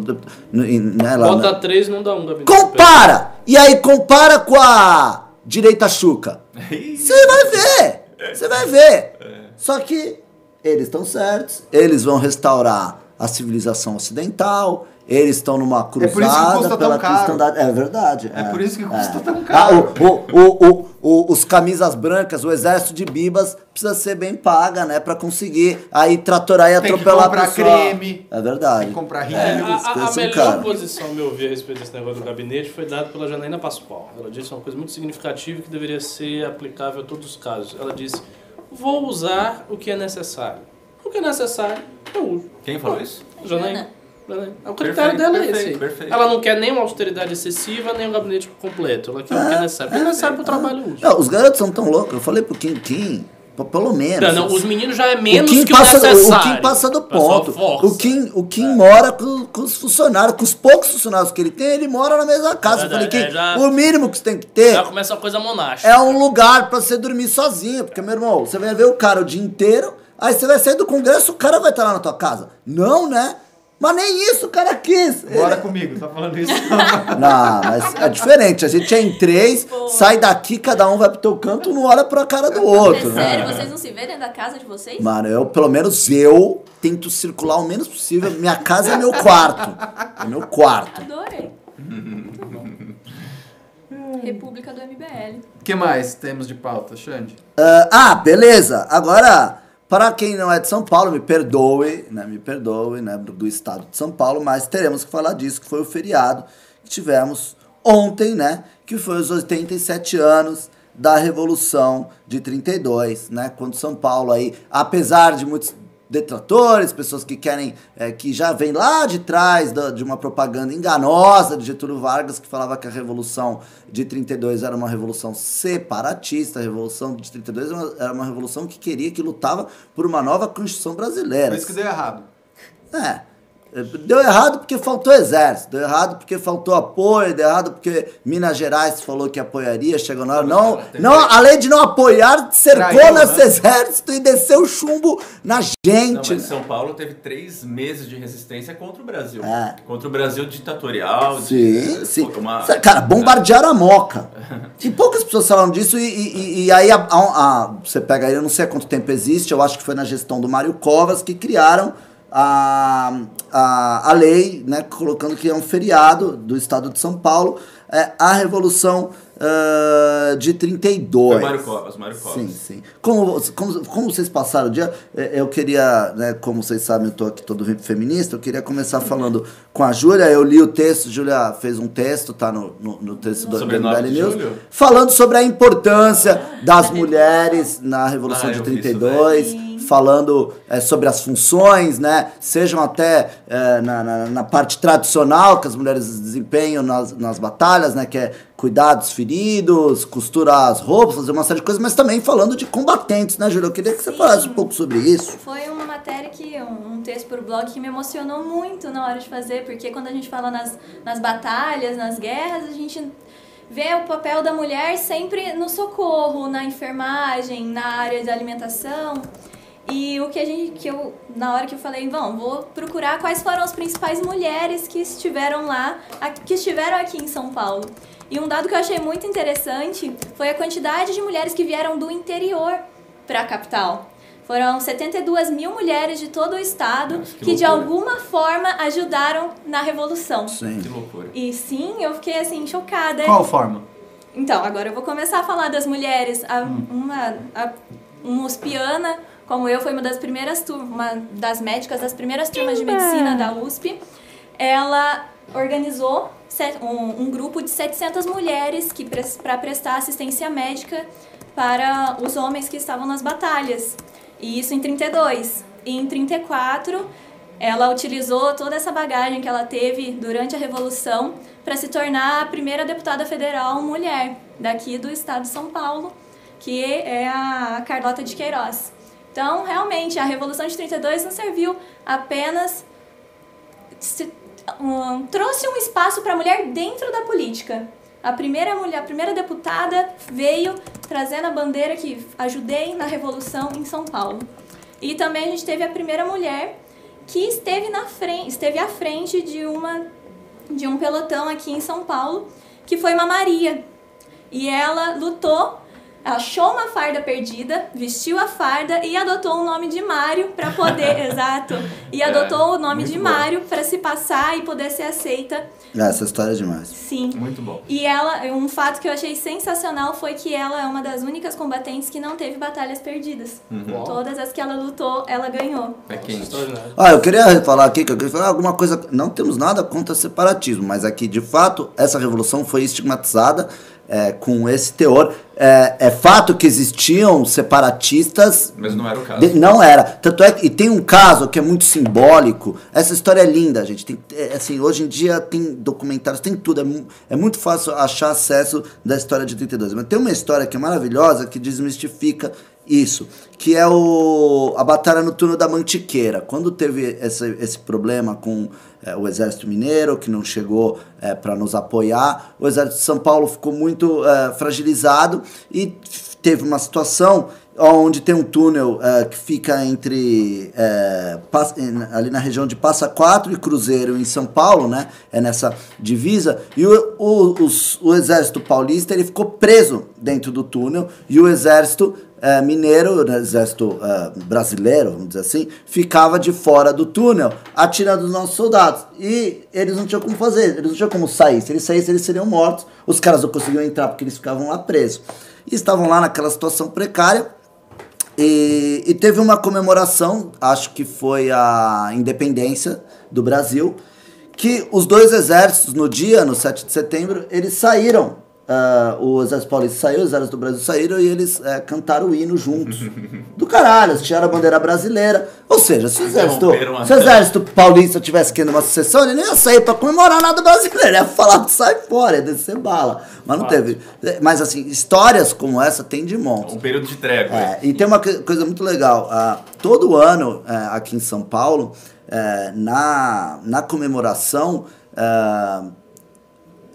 no- no- em- né, lá Bota na- três, não dá um gabinete. Compara! E aí compara com a direita chuca. Você vai ver! Você vai ver! Só que eles estão certos, eles vão restaurar a civilização ocidental, eles estão numa cruzada custa tão pela caro. cristandade. É verdade. É por isso que custa tão Ah, caro. o- o- o- o- o- os camisas brancas, o exército de bibas precisa ser bem paga, né? Pra conseguir aí tratorar e Tem que atropelar comprar a pessoa. creme. É verdade. Tem que comprar rímel. É, a, a- a coisas são melhor caras. posição, ao meu ver, a respeito desse negócio do gabinete foi dada pela Janaína Pascoal. Ela disse uma coisa muito significativa que deveria ser aplicável a todos os casos. Ela disse: Vou usar o que é necessário. O que é necessário, eu uso. Quem falou isso? Janaína. Janaína. O critério Perfeito, dela é perfeito, esse. perfeito. Ela não quer nem uma austeridade excessiva, nem um gabinete completo. Ela quer o que é necessário. O que é necessário para o trabalho. Não, os garotos são tão loucos. Eu falei pro Kim Kim, pelo menos. Não, não, os meninos já é o menos Kim que passa, o necessário. O Kim passa do O ponto. O Kim, o Kim mora com, com os funcionários, com os poucos funcionários que ele tem, ele mora na mesma casa. Eu falei, Kim, é, já- o mínimo que você tem que ter Já começa uma coisa monástica. é um lugar pra você dormir sozinho. Porque, meu irmão, você vai ver o cara o dia inteiro, aí você vai sair do congresso, o cara vai estar lá na tua casa. Não, né? Mas nem isso o cara quis. Bora comigo, tá falando isso? *laughs* Não, mas é diferente. A gente é em três, sai daqui, cada um vai pro teu canto, não olha pra cara do outro. É né? sério? Vocês não se vêem dentro da casa de vocês? Mano, eu, pelo menos eu, tento circular o menos possível. Minha casa é meu quarto. É meu quarto. Adorei. Muito bom. República do MBL. O que mais temos de pauta, Xande? Ah, ah, beleza. Agora, para quem não é de São Paulo, me perdoe, né? Me perdoe, né? Do, do estado de São Paulo, mas teremos que falar disso, que foi o feriado que tivemos ontem, né? Que foi os 87 anos da Revolução de 32, né? Quando São Paulo aí, apesar de muitos detratores, pessoas que querem, é, que já vem lá de trás da- de uma propaganda enganosa de Getúlio Vargas, que falava que a Revolução de 32 era uma revolução separatista, a Revolução de 32 era uma, era uma revolução que queria, que lutava por uma nova Constituição brasileira. Por isso que deu errado. É. Deu errado porque faltou exército, deu errado porque faltou apoio, deu errado porque Minas Gerais falou que apoiaria, chegou na hora. Não, não, além de não apoiar, cercou Traiu, nosso né? exército e desceu chumbo na Não, gente. mas São Paulo teve três meses de resistência contra o Brasil. É. Contra o Brasil ditatorial. Sim, de, sim. Uma, Cara, bombardearam a moca. *laughs* E poucas pessoas falam disso, e, e- e aí a- a- a- você pega aí, eu não sei há quanto tempo existe, eu acho que foi na gestão do Mário Covas que criaram a, a, a lei, né, colocando que é um feriado do estado de São Paulo, é, a Revolução ah, de 32. Foi Mário Covas, Mário Covas. Sim, sim. Como, como, como vocês passaram o dia, eh, eu queria, né, como vocês sabem, eu tô aqui todo feminista, eu queria começar falando com a Júlia, eu li o texto, Júlia fez um texto, tá no, no, no texto do, de News, falando sobre a importância das mulheres na Revolução Ah, de eu vi isso 32, falando eh, sobre as funções, né, sejam até eh, na, na, na parte tradicional que as mulheres desempenham nas, nas batalhas, né, que é cuidar dos feridos, costurar as roupas, fazer uma série de coisas, mas também falando de combatentes, né, Júlia? Eu queria que você Sim. falasse um pouco sobre isso. Foi uma matéria que, um, um texto pro blog que me emocionou muito na hora de fazer, porque quando a gente fala nas, nas batalhas, nas guerras, a gente vê o papel da mulher sempre no socorro, na enfermagem, na área de alimentação. E o que a gente, que eu, na hora que eu falei, bom, vou procurar quais foram as principais mulheres que estiveram lá, a- que estiveram aqui em São Paulo. E um dado que eu achei muito interessante foi a quantidade de mulheres que vieram do interior para a capital. Foram 72 mil mulheres de todo o estado Nossa, que que, de alguma forma ajudaram na Revolução. Sim. Que loucura. E sim, eu fiquei assim chocada. Qual forma? Então, agora eu vou começar a falar das mulheres. A, uma, a, uma Uspiana como eu, foi uma das primeiras turmas, das médicas das primeiras turmas de medicina da USP. Ela organizou um, um grupo de 700 mulheres que para prestar assistência médica para os homens que estavam nas batalhas. E isso em 32. E em 34, ela utilizou toda essa bagagem que ela teve durante a Revolução para se tornar a primeira deputada federal mulher daqui do estado de São Paulo, que é a Carlota de Queiroz. Então, realmente, a Revolução de 32 não serviu apenas se- um, trouxe um espaço para a mulher dentro da política. A primeira mulher, a primeira deputada veio trazendo a bandeira que ajudei na revolução em São Paulo. E também a gente teve a primeira mulher que esteve na frente, esteve à frente de uma de um pelotão aqui em São Paulo, que foi uma Maria. E ela lutou, achou uma farda perdida, vestiu a farda e adotou o nome de Mário para poder, *laughs* exato, e É, adotou o nome de bom. Mário para se passar e poder ser aceita. Essa história é demais. Sim. Muito bom. E ela, um fato que eu achei sensacional foi que ela é uma das únicas combatentes que não teve batalhas perdidas. Uhum. Todas as que ela lutou, ela ganhou. É quente. Extraordinário. Ah, eu queria falar aqui que eu queria falar alguma coisa. Não temos nada contra separatismo, mas aqui, de fato, essa revolução foi estigmatizada é, com esse teor. É, é fato que existiam separatistas. Mas não era o caso. de- não era. Tanto é que e tem um caso que é muito simbólico. Essa história é linda, gente. Tem, é, assim, hoje em dia tem documentários, tem tudo. É, é muito fácil achar acesso da história de 32. Mas tem uma história que é maravilhosa que desmistifica isso, que é o, a Batalha no Turno da Mantiqueira. Quando teve esse, esse problema com é, o Exército Mineiro, que não chegou para nos apoiar, o Exército de São Paulo ficou muito é, fragilizado e teve uma situação onde tem um túnel é, que fica entre em- ali na região de Passa Quatro e Cruzeiro em São Paulo, né? É nessa divisa. E o, o, os- o exército paulista ele ficou preso dentro do túnel e o exército é, mineiro, o exército brasileiro, vamos dizer assim, ficava de fora do túnel atirando os nossos soldados. E eles não tinham como fazer, eles não tinham como sair. Se eles saíssem, eles seriam mortos. Os caras não conseguiam entrar porque eles ficavam lá presos. E estavam lá naquela situação precária. E, e teve uma comemoração, acho que foi a independência do Brasil, que os dois exércitos, no dia, no 7 de setembro, eles saíram. Ah, o exército paulista saiu, o exército do Brasil saíram e eles eh, cantaram o hino juntos. Do caralho, eles tiraram a bandeira brasileira. Ou seja, se o exército, se o exército paulista tivesse que ir numa sucessão, ele nem ia sair pra comemorar nada brasileiro. Ele ia falar que sai fora, ia descer bala. Mas não teve. Mas assim, histórias como essa tem de monte. Um período de trégua. É, e tem uma co- coisa muito legal. ah, todo ano, é, aqui em São Paulo, é, na, na comemoração, ah,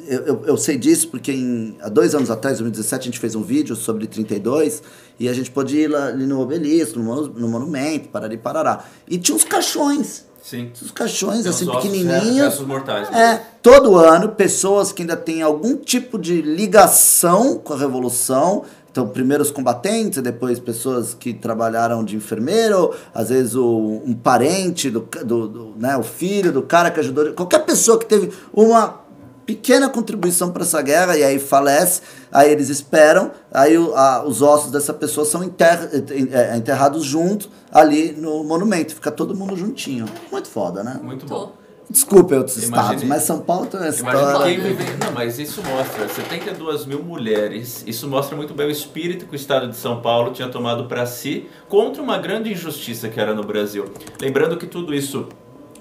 eu, eu, eu sei disso porque em, há dois anos atrás, em 2017, a gente fez um vídeo sobre 32 e a gente pôde ir lá, ali no obelisco, no, no monumento, parari, parará. E tinha uns caixões. Sim. Os caixões, Tem assim, pequenininhos. é, restos mortais. É, todo ano, pessoas que ainda têm algum tipo de ligação com a Revolução. Então, primeiro os combatentes, depois pessoas que trabalharam de enfermeiro, às vezes o, um parente, do, do, do, né, o filho do cara que ajudou. Qualquer pessoa que teve uma pequena contribuição para essa guerra e aí falece, aí eles esperam, aí o- a- os ossos dessa pessoa são enterra- é, enterrados juntos ali no monumento, fica todo mundo juntinho. Muito foda, né? Muito bom. Desculpe outros Imagine- estados, mas São Paulo tem uma história. Não, mas isso mostra 72 mil mulheres. Isso mostra muito bem o espírito que o Estado de São Paulo tinha tomado para si contra uma grande injustiça que era no Brasil. Lembrando que tudo isso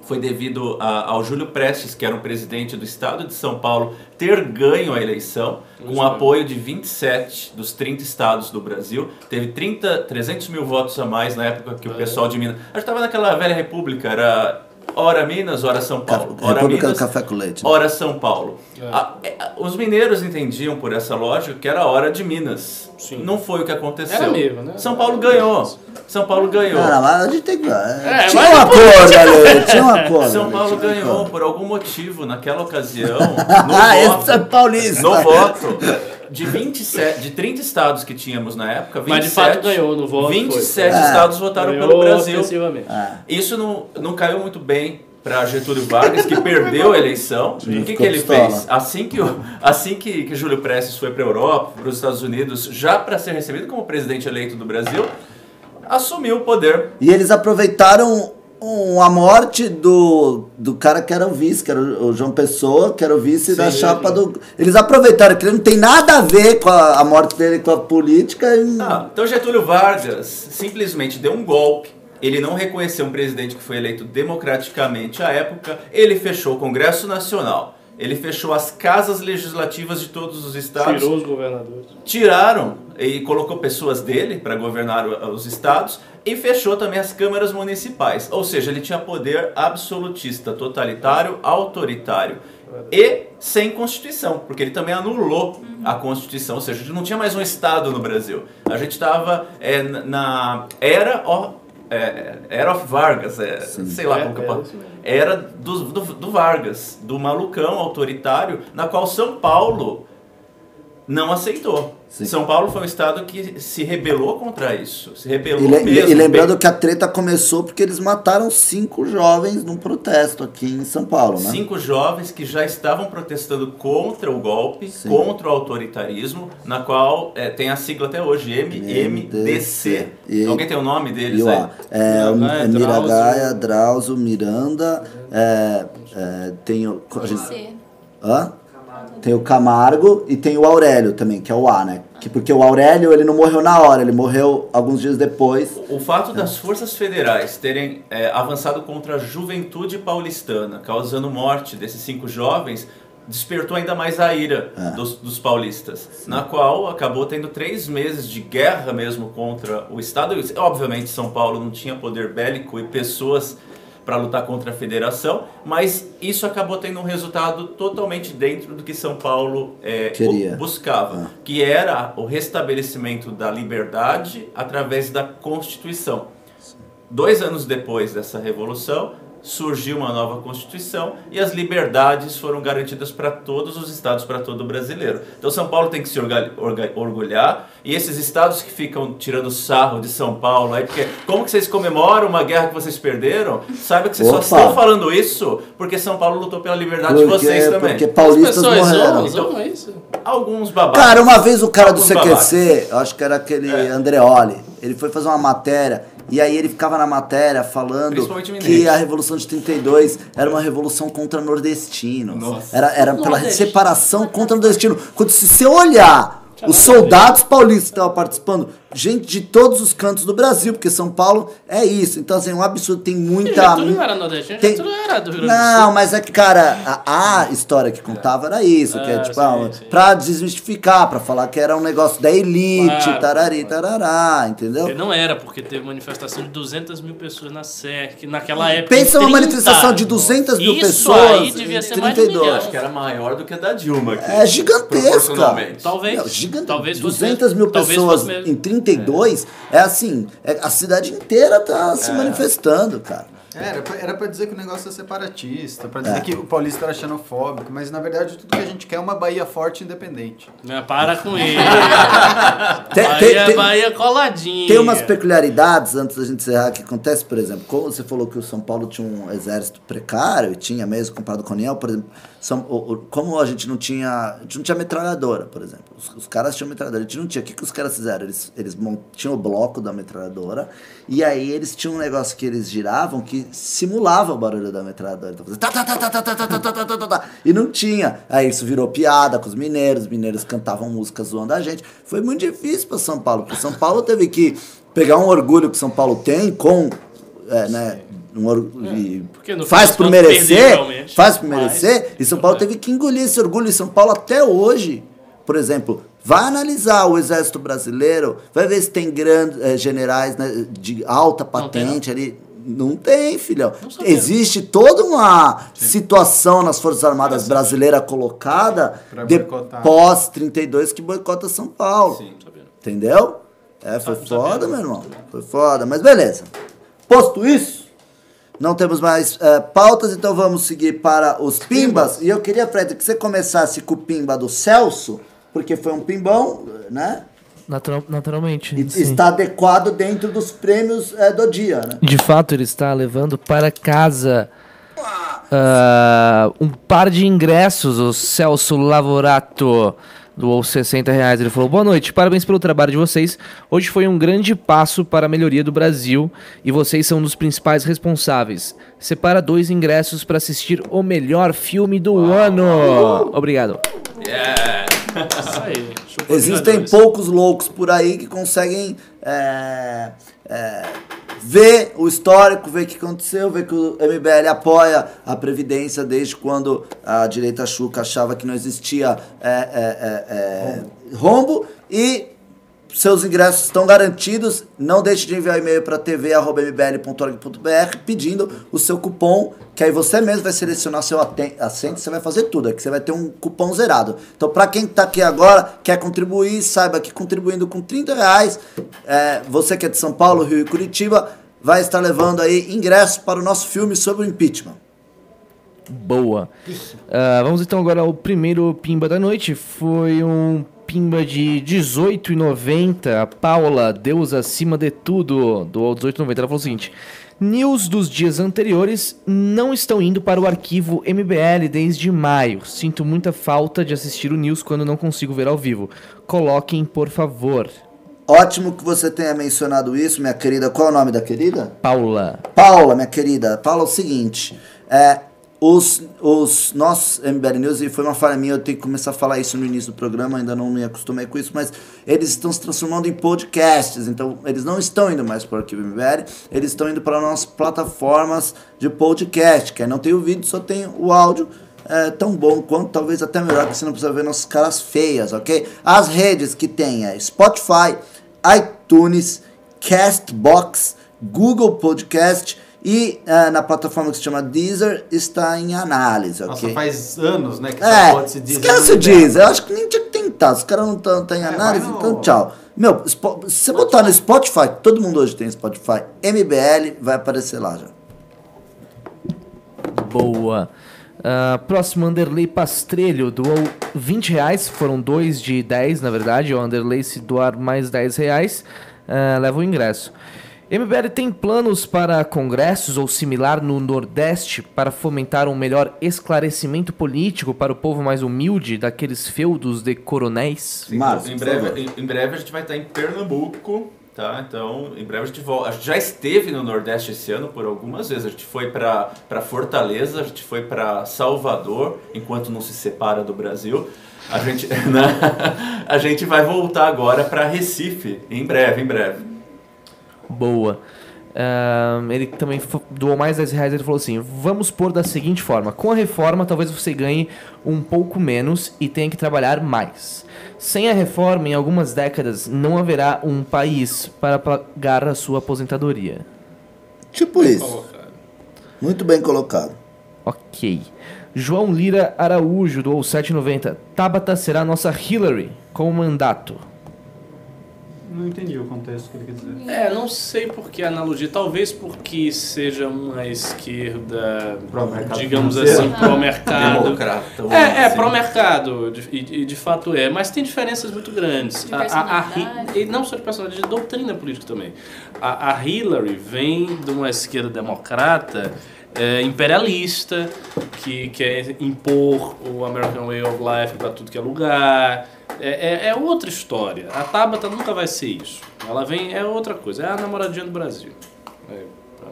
foi devido a- ao Júlio Prestes, que era um presidente do Estado de São Paulo, ter ganho a eleição com o apoio de 27 dos 30 estados do Brasil. Teve 30, 300 mil votos a mais na época que o É. pessoal de Minas... A gente estava naquela velha república, era... Ora Minas, ora São Paulo. Ora República do Minas, Café com Leite. né? Hora São Paulo. É. A- é, a- os mineiros entendiam por essa lógica que era a hora de Minas. Sim. Não foi o que aconteceu. Era mesmo, né? São Paulo ganhou. São Paulo ganhou. Cara, mas a gente tem que. É, É, tinha mas um acordo ali, tinha um acordo. São Paulo ganhou por algum motivo naquela ocasião. *laughs* Ah, No esse é voto, paulista. no voto de 27, de 30 estados que tínhamos na época, 27, Mas de fato ganhou no voto. 27 foi. estados votaram Ganhou pelo Brasil. É. Isso não, não caiu muito bem para Getúlio Vargas, que perdeu a eleição. Sim, o que, que ele pistola. fez? Assim que, o- assim que, que Júlio Prestes foi para a Europa, para os Estados Unidos, já para ser recebido como presidente eleito do Brasil, assumiu o poder. E eles aproveitaram um- a morte do, do cara que era o vice, que era o João Pessoa, que era o vice da chapa do. Eles aproveitaram que ele não tem nada a ver com a, a morte dele com a política. E... Ah, então Getúlio Vargas simplesmente deu um golpe. Ele não reconheceu um presidente que foi eleito democraticamente à época. Ele fechou o Congresso Nacional. Ele fechou as casas legislativas de todos os estados. Tirou os governadores. tiraram e colocou pessoas dele para governar os estados e fechou também as câmaras municipais. Ou seja, ele tinha poder absolutista, totalitário, autoritário e sem constituição, porque ele também anulou a constituição, ou seja, a gente não tinha mais um estado no Brasil. A gente estava é, na- era ó, é, era of Vargas, é, sei lá É, como que eu é mesmo. era do, do, do Vargas, do malucão autoritário, na qual São Paulo não aceitou. Sim. São Paulo foi um estado que se rebelou contra isso. Se rebelou E, le- mesmo. e lembrando bem- que a treta começou porque eles mataram cinco jovens num protesto aqui em São Paulo, né? Cinco jovens que já estavam protestando contra o golpe, Sim. contra o autoritarismo, na qual é, tem a sigla até hoje, MMDC. E- Alguém tem o nome deles E aí? A. É, o Miragaia, Miragaia, Drauzio, Miranda, é, é, tem o. a gente-. Hã? Tem o Camargo e tem o Aurélio também, que é o A, né? Que, porque o Aurélio ele não morreu na hora, ele morreu alguns dias depois. O fato das forças federais terem é, avançado contra a juventude paulistana, causando morte desses cinco jovens, despertou ainda mais a ira É. dos, dos paulistas, na qual acabou tendo três meses de guerra mesmo contra o Estado. Obviamente, São Paulo não tinha poder bélico e pessoas para lutar contra a federação, mas isso acabou tendo um resultado totalmente dentro do que São Paulo é, buscava, que era o restabelecimento da liberdade através da Constituição. Dois anos depois dessa revolução, surgiu uma nova Constituição e as liberdades foram garantidas para todos os estados, para todo brasileiro. Então São Paulo tem que se orga- orga- orgulhar e esses estados que ficam tirando sarro de São Paulo, aí, porque como que vocês comemoram uma guerra que vocês perderam? Saiba que vocês só Opa. estão falando isso porque São Paulo lutou pela liberdade de Porque, vocês também. porque As paulistas pessoas morreram. zoam isso. Alguns babacas. Cara, uma vez o cara do Alguns CQC, eu acho que era aquele É. Andreoli, ele foi fazer uma matéria e aí ele ficava na matéria falando que a Revolução de 32 era uma revolução contra nordestinos. Nossa. Era, era pela Nordeste. separação contra nordestino. Quando se você olhar os soldados paulistas que estavam participando, gente de todos os cantos do Brasil, porque São Paulo é isso. Então, assim, é um absurdo. Tem muita. Tudo era nordestino, tem... tudo era do Rio Grande do Sul. Não, mas é que, cara, a, a história que contava era isso, que é ah, tipo, ah, sim, pra desmistificar, pra falar que era um negócio da elite, claro, tarari, tarará, entendeu? Não era, porque teve manifestação de 200 mil pessoas na SEC, naquela época. Pensa uma manifestação de 200 mil isso pessoas. Aí devia ser 32. Mais Acho que era maior do que a da Dilma. Aqui, é gigantesca. Talvez. Não, gigante... talvez 200 fosse, mil pessoas em 30 32 é, assim, é- a cidade inteira tá se manifestando, cara. É, Era pra, era pra dizer que o negócio é separatista, pra dizer É. que o paulista era xenofóbico, mas na verdade tudo que a gente quer é uma Bahia forte e independente. Não, para com *laughs* ele. Tem- Bahia, tem- tem- Bahia coladinha. Tem umas peculiaridades, antes da gente encerrar, que acontece, por exemplo, como você falou que o São Paulo tinha um exército precário, e tinha mesmo, comparado com o União, por exemplo, São, como a gente não tinha, a gente não tinha metralhadora, por exemplo, os, os caras tinham metralhadora, a gente não tinha, o que, que os caras fizeram? Eles, eles tinham o bloco da metralhadora, e aí eles tinham um negócio que eles giravam que simulava o barulho da metralhadora, então fazia tá, tá, tá, tá, tá, tá, tá, tá, tá, tá, tá, tá, e não tinha, aí isso virou piada com os mineiros, os mineiros cantavam músicas zoando a gente, foi muito difícil para São Paulo, porque São Paulo teve que pegar um orgulho que São Paulo tem com, é, né, no faz por merecer, faz por mas- merecer, e São Paulo teve que engolir esse orgulho, e São Paulo até hoje, por exemplo, vai analisar o exército brasileiro, vai ver se tem grandes eh, generais né, de alta Não tem, patente ali, não tem, filhão. sabia. Existe toda uma situação nas Forças Armadas brasileiras colocada de boicotar. pós 32 que boicota São Paulo. Sim. Entendeu? É, foi foda, meu irmão. Foi foda. Mas beleza. Posto isso, não temos mais eh, pautas, então vamos seguir para os pimbas. E eu queria, Fred, que você começasse com o pimba do Celso, porque foi um pimbão, né? Natural- naturalmente. E sim. está adequado dentro dos prêmios eh, do dia, né? De fato, ele está levando para casa ah, um par de ingressos, o Celso Lavorato. Doou 60 reais. Ele falou: Boa noite, parabéns pelo trabalho de vocês. Hoje foi um grande passo para a melhoria do Brasil e vocês são um dos principais responsáveis. Separa dois ingressos para assistir o melhor filme do ano. Obrigado. Isso aí. Existem poucos loucos por aí que conseguem é, é, ver o histórico, ver o que aconteceu, ver que o MBL apoia a Previdência desde quando a direita chuca achava que não existia é, é, é, é, rombo e seus ingressos estão garantidos. Não deixe de enviar e-mail para tv.mbl.org.br pedindo o seu cupom, que aí você mesmo vai selecionar seu assento, você vai fazer tudo, aqui você vai ter um cupom zerado. Então, para quem está aqui agora, quer contribuir, saiba que contribuindo com 30 reais, é, você que é de São Paulo, Rio e Curitiba, vai estar levando aí ingressos para o nosso filme sobre o impeachment. Boa. Ah, vamos então agora ao primeiro pimba da noite. Foi um pimba de 18,90. A Paula, Deus acima de tudo, do 18,90. Ela falou o seguinte: News dos dias anteriores não estão indo para o arquivo MBL desde maio. Sinto muita falta de assistir o News quando não consigo ver ao vivo. Coloquem, por favor. Ótimo que você tenha mencionado isso, minha querida. Qual é o nome da querida? Paula. Paula, minha querida, Paula, é o seguinte, é, os, os nossos MBL News, e foi uma falha minha, eu tenho que começar a falar isso no início do programa, ainda não me acostumei com isso, mas eles estão se transformando em podcasts, então eles não estão indo mais para o Arquivo MBL, eles estão indo para nossas plataformas de podcast, que aí não tem o vídeo, só tem o áudio, é tão bom quanto, talvez até melhor, que você não precisa ver nossas caras feias, ok? As redes que tem é Spotify, iTunes, Castbox, Google Podcast e ah, na plataforma que se chama Deezer está em análise, ok? Nossa, faz anos, né, que só É, pode se dizer. esquece o Deezer, eu acho que nem tinha que tentar, os caras não estão em É, análise, vai no- então tchau. Meu, se você botar no Spotify, todo mundo hoje tem Spotify, MBL, vai aparecer lá já. Boa. Ah, próximo, Anderley Pastrelho doou 20 reais, foram dois de 10, na verdade. O Anderley, se doar mais 10 reais, ah, leva o ingresso. MBL tem planos para congressos ou similar no Nordeste para fomentar um melhor esclarecimento político para o povo mais humilde daqueles feudos de coronéis? Sim, Marcos, em, breve, em, em breve a gente vai estar em Pernambuco, tá? Então, em breve a gente volta. A gente já esteve no Nordeste esse ano por algumas vezes. A gente foi para Fortaleza, a gente foi para Salvador, enquanto não se separa do Brasil. A gente, *laughs* né? a gente vai voltar agora para Recife, em breve, em breve. Boa. Ahn, ele também doou mais 10 reais. Ele falou assim: Vamos pôr da seguinte forma: com a reforma, talvez você ganhe um pouco menos e tenha que trabalhar mais. Sem a reforma, em algumas décadas, não haverá um país para pagar a sua aposentadoria. Tipo isso, Colocado. muito bem colocado. Ok. João Lira Araújo doou 7,90. Tabata será nossa Hillary com o mandato. Não entendi o contexto que ele quer dizer. É, não sei por que a analogia. Talvez porque seja uma esquerda, Pró-mercado digamos financeiro. assim, pró-mercado. Democrata. É, é dizer. pró-mercado, de- e de, fato é, mas tem diferenças muito grandes. De A- a- a e não só de personalidade, de doutrina política também. A, a Hillary vem de uma esquerda democrata é, imperialista, que quer impor o American Way of Life para tudo que é lugar. É, é, é outra história. A Tabata nunca vai ser isso. Ela vem, é outra coisa, é a namoradinha do Brasil. É, pra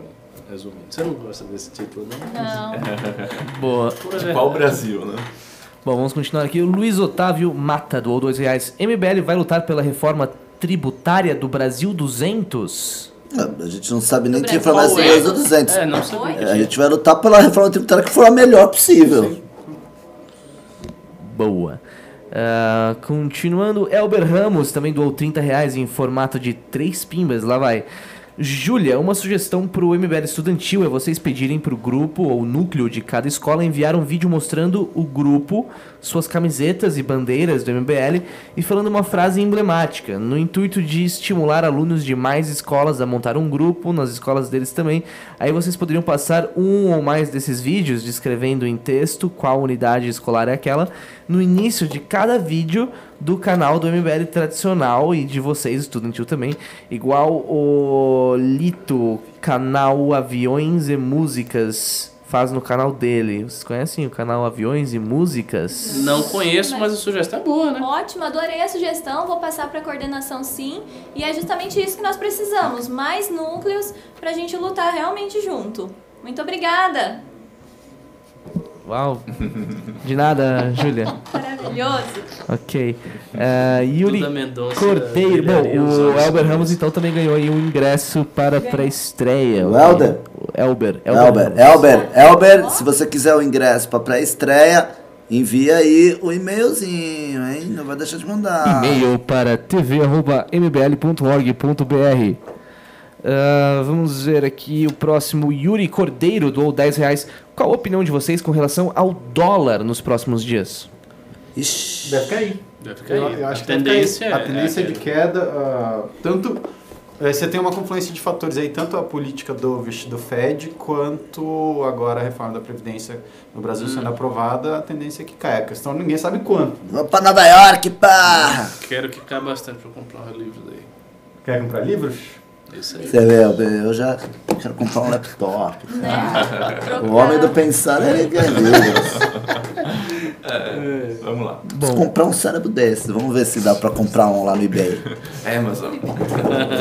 resumir. Você não gosta desse título, não? Não. *laughs* Boa. De qual. Brasil, né? Bom, vamos continuar aqui. O Luiz Otávio Mata doou 2 reais. MBL vai lutar pela reforma tributária do Brasil 200? A gente não sabe nem quem Brasil. foi mais Qual é? certeza dos 200. É, não sabia. Oi? A gente vai lutar pela reforma tributária que for a melhor possível. Boa. Ah, continuando, Elber Ramos também doou 30 reais em formato de três pimbas. Lá vai. Júlia, uma sugestão pro MBL estudantil é vocês pedirem pro grupo ou núcleo de cada escola enviar um vídeo mostrando o grupo, suas camisetas e bandeiras do MBL e falando uma frase emblemática, no intuito de estimular alunos de mais escolas a montar um grupo, nas escolas deles também. Aí vocês poderiam passar um ou mais desses vídeos descrevendo em texto qual unidade escolar é aquela no início de cada vídeo do canal do MBL tradicional e de vocês, estudantil também, igual o Lito, canal Aviões e Músicas faz no canal dele. Vocês conhecem o canal Aviões e Músicas? Não conheço, mas a sugestão é boa, né? Ótimo, adorei a sugestão, vou passar para a coordenação sim. E é justamente isso que nós precisamos, mais núcleos para a gente lutar realmente junto. Muito obrigada! Uau! De nada, Júlia. Maravilhoso! Ok. Eh, Yuri Mendonça, Cordeiro. Bom, o Elber. Ramos então também ganhou aí um ingresso para a pré-estreia. O Elder? O Elber. Elber. Elber, Elber, se você quiser o ingresso pra pré-estreia, envia aí o e-mailzinho, hein? Não vai deixar de mandar. E-mail para tv.mbl.org.br. Ah, vamos ver aqui o próximo. Yuri Cordeiro doou 10 reais. Qual a opinião de vocês com relação ao dólar nos próximos dias? Ixi. Deve cair. Deve cair. Eu, eu acho a que deve tendência cair. é A tendência é de queda, ah, tanto... eh, Você tem uma confluência de fatores aí, tanto a política do, do Fed, quanto agora a reforma da Previdência no Brasil sendo aprovada, a tendência é que caia. A questão ninguém sabe quando. Vamos pra Nova York, pá! Quero que caia bastante pra eu comprar um livro daí. Quer comprar livros? Isso aí. Você vê, eu já quero comprar um laptop. Né? O homem do pensar, ele quer livros. Vamos lá. Preciso comprar um cérebro desses. Vamos ver se dá pra comprar um lá no eBay. *laughs* Amazon.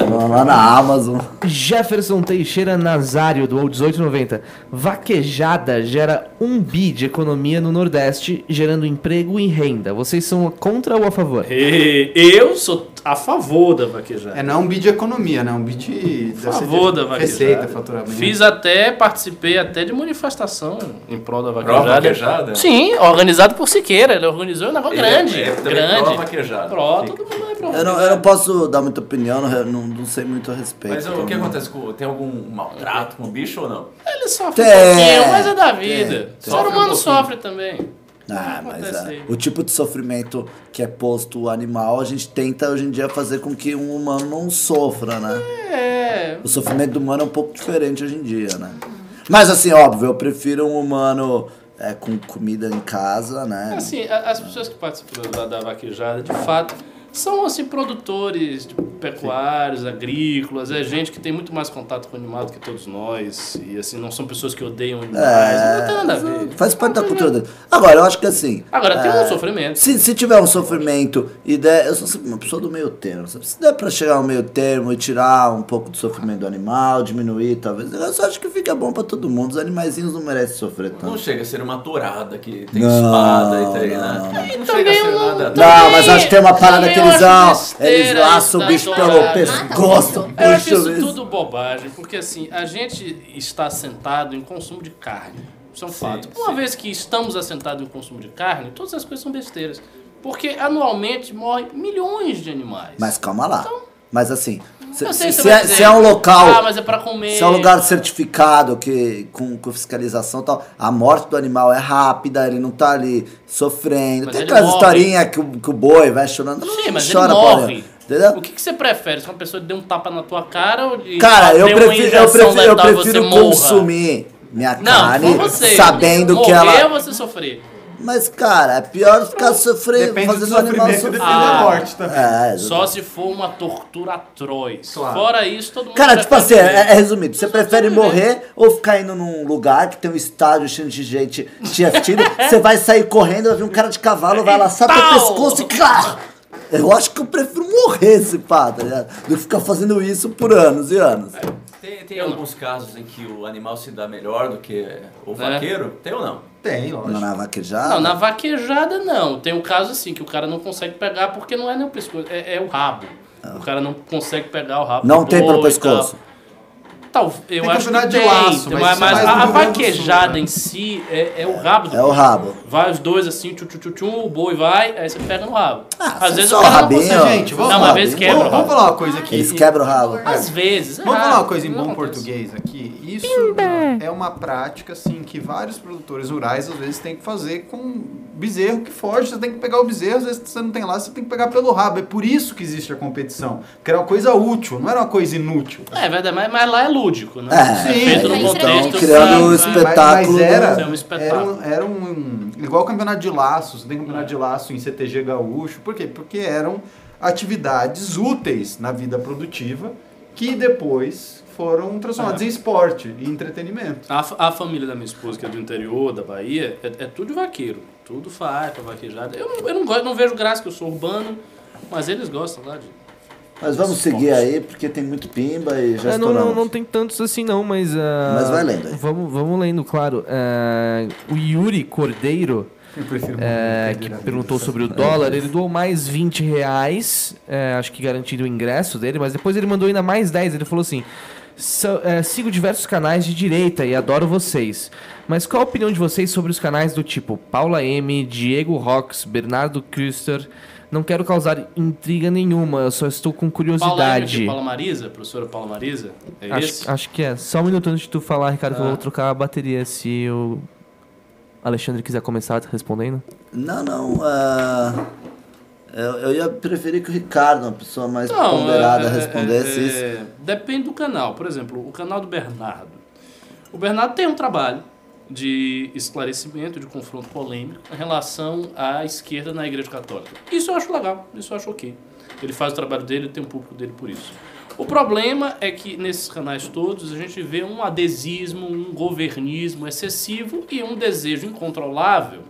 Vamos lá na Amazon. Jefferson Teixeira Nazário doou 18,90. Vaquejada gera um bi de economia no Nordeste, gerando emprego e renda. Vocês são contra ou a favor? Eu sou a favor da vaquejada. É, não é um bid de economia, né? É um bid de, a favor da vaquejada. receita, faturamento. Fiz até, participei até de manifestação em prol da Pró vaquejada. vaquejada? Sim, organizado por Siqueira. Ele organizou um negócio é- grande. é também grande. pró vaquejada. Pró, todo mundo é pró Eu não, eu não posso dar muita opinião, não, não, não sei muito a respeito. Mas o então que não- acontece? com- Tem algum maltrato com o bicho ou não? Ele sofre Tem, um pouquinho, mas é da tem, vida. tem. O ser um humano pouquinho. sofre também. Ah, mas Acontece ah, o tipo de sofrimento que é posto o animal, a gente tenta hoje em dia fazer com que um humano não sofra, né? É. O sofrimento do humano é um pouco diferente hoje em dia, né? Mas assim, óbvio, eu prefiro um humano é, com comida em casa, né? Assim, a- as pessoas que participam da, da vaquejada, de fato, são assim produtores de pecuários, agrícolas, é gente que tem muito mais contato com o animal do que todos nós. E assim, não são pessoas que odeiam animais. não tem nada a ver. É, Faz parte da cultura dele. Agora, eu acho que assim. Agora tem é, um sofrimento. Se, se tiver um sofrimento e der. Eu sou uma pessoa do meio termo. sabe? Se der pra chegar ao meio termo e tirar um pouco do sofrimento do animal, diminuir, talvez. Eu só acho que fica bom pra todo mundo. Os animaizinhos não merecem sofrer Não tanto. chega a ser uma tourada que tem Não, espada e tem, não, né? não, Não, chega a também ser não- nada. Não, mas acho que tem uma parada que eles Eles laçam o bicho pelo pescoço. Eu acho isso mesmo. tudo bobagem, porque assim, a gente está assentado em consumo de carne. Isso é um fato. Uma sim. vez que estamos assentados em consumo de carne, todas as coisas são besteiras. Porque anualmente morrem milhões de animais. Mas calma lá. Mas assim, se, se- se é, se é um local. Ah, mas é pra comer. Se é um lugar certificado, que, com, com fiscalização e tal, a morte do animal é rápida, ele não tá ali sofrendo. Mas Tem aquelas morre. historinhas que, o- que o boi vai chorando. Sim, não mas chora, ele morre. Entendeu? O que, que você prefere? Se uma pessoa dê um tapa na tua cara ou de Cara, eu prefiro, eu prefiro, eu prefiro morra? consumir minha Não, carne sabendo Morrer que ela. ou você sofrer? Mas, cara, é pior ficar sofrendo, Depende fazendo o animal sofrimento e sofrer. depende da morte também. É, Só se for uma tortura atroz. Claro. Fora isso, todo mundo Cara, tipo assim, é, é resumido. Você prefere morrer ou ficar indo num lugar que tem um estádio cheio de gente te assistindo? Você vai sair correndo, vai vir um cara de cavalo, vai laçar teu pescoço e claro! Eu acho que eu prefiro morrer esse pá, tá ligado? Do que ficar fazendo isso por anos e anos. Tem, tem não. alguns casos em que o animal se dá melhor do que o É. vaqueiro? Tem ou não? Tem, lógico. Na vaquejada? Não, na vaquejada não. Tem um caso assim que o cara não consegue pegar porque não é nem o pescoço, é, é o rabo. O cara não consegue pegar o rabo. Ah. Não tem pelo pescoço. Tal. Tal, eu Tem acho que de tem, laço, tem, mas mas, isso é mas a, a vaquejada né? em si é, é o rabo do É o rabo. Vai os dois assim, tchu, tchu, tchu, tchu, o boi vai, aí você pega no rabo. Ah, Às vezes só o cara não rabinho, ó. Gente, vamos não, uma vez quebra Vamos, o vamos falar uma coisa aqui. Eles quebram o rabo. Às vezes. é Vamos falar raro, uma coisa em não bom português aqui. Isso é uma prática assim que vários produtores rurais às vezes têm que fazer com bezerro que foge. Você tem que pegar o bezerro, às vezes você não tem lá, você tem que pegar pelo rabo. É por isso que existe a competição. Porque era uma coisa útil, não era uma coisa inútil. É verdade, mas, mas lá é lúdico, né? É, Sim, feito no mas contexto. estão criando um espetáculo. Mas, mas era, É um espetáculo. era, um, era um- Igual o campeonato de laço. Você tem campeonato de laço em CTG Gaúcho. Por quê? Porque eram atividades úteis na vida produtiva que depois foram transformados em esporte e entretenimento. A, a família da minha esposa, que é do interior da Bahia, é, é tudo vaqueiro. Tudo faca, vaquejada. Eu, não- eu não, gosto, não vejo graça, que eu sou urbano, mas eles gostam lá de. Mas vamos seguir aí, porque tem muito pimba e já É, não, não, não tem tantos assim não, mas... ah, Mas vai lendo aí. Vamos, vamos lendo, claro. Ah, o Yuri Cordeiro, é, que perguntou sobre o dólar, ele doou mais 20 reais, é, acho que garantido o ingresso dele, mas depois ele mandou ainda mais 10, ele falou assim... "So- é, sigo diversos canais de direita e adoro vocês. Mas qual a opinião de vocês sobre os canais do tipo Paula M, Diego Rox, Bernardo Küster? Não quero causar intriga nenhuma, eu só estou com Paula, curiosidade. Eme, Paula Marisa, professora Paula Marisa, é Acho, esse? acho que é. Só um minuto antes de tu falar, Ricardo, que eu Ah. vou trocar a bateria se o Alexandre quiser começar respondendo. Não, não. ah, eu, eu ia preferir que o Ricardo, uma pessoa mais Não, ponderada, é- é- respondesse é- isso. Depende do canal. Por exemplo, o canal do Bernardo. O Bernardo tem um trabalho de esclarecimento, de confronto polêmico em relação à esquerda na Igreja Católica. Isso eu acho legal, isso eu acho ok. Ele faz o trabalho dele, tem um público dele por isso. O problema é que nesses canais todos a gente vê um adesismo, um governismo excessivo e um desejo incontrolável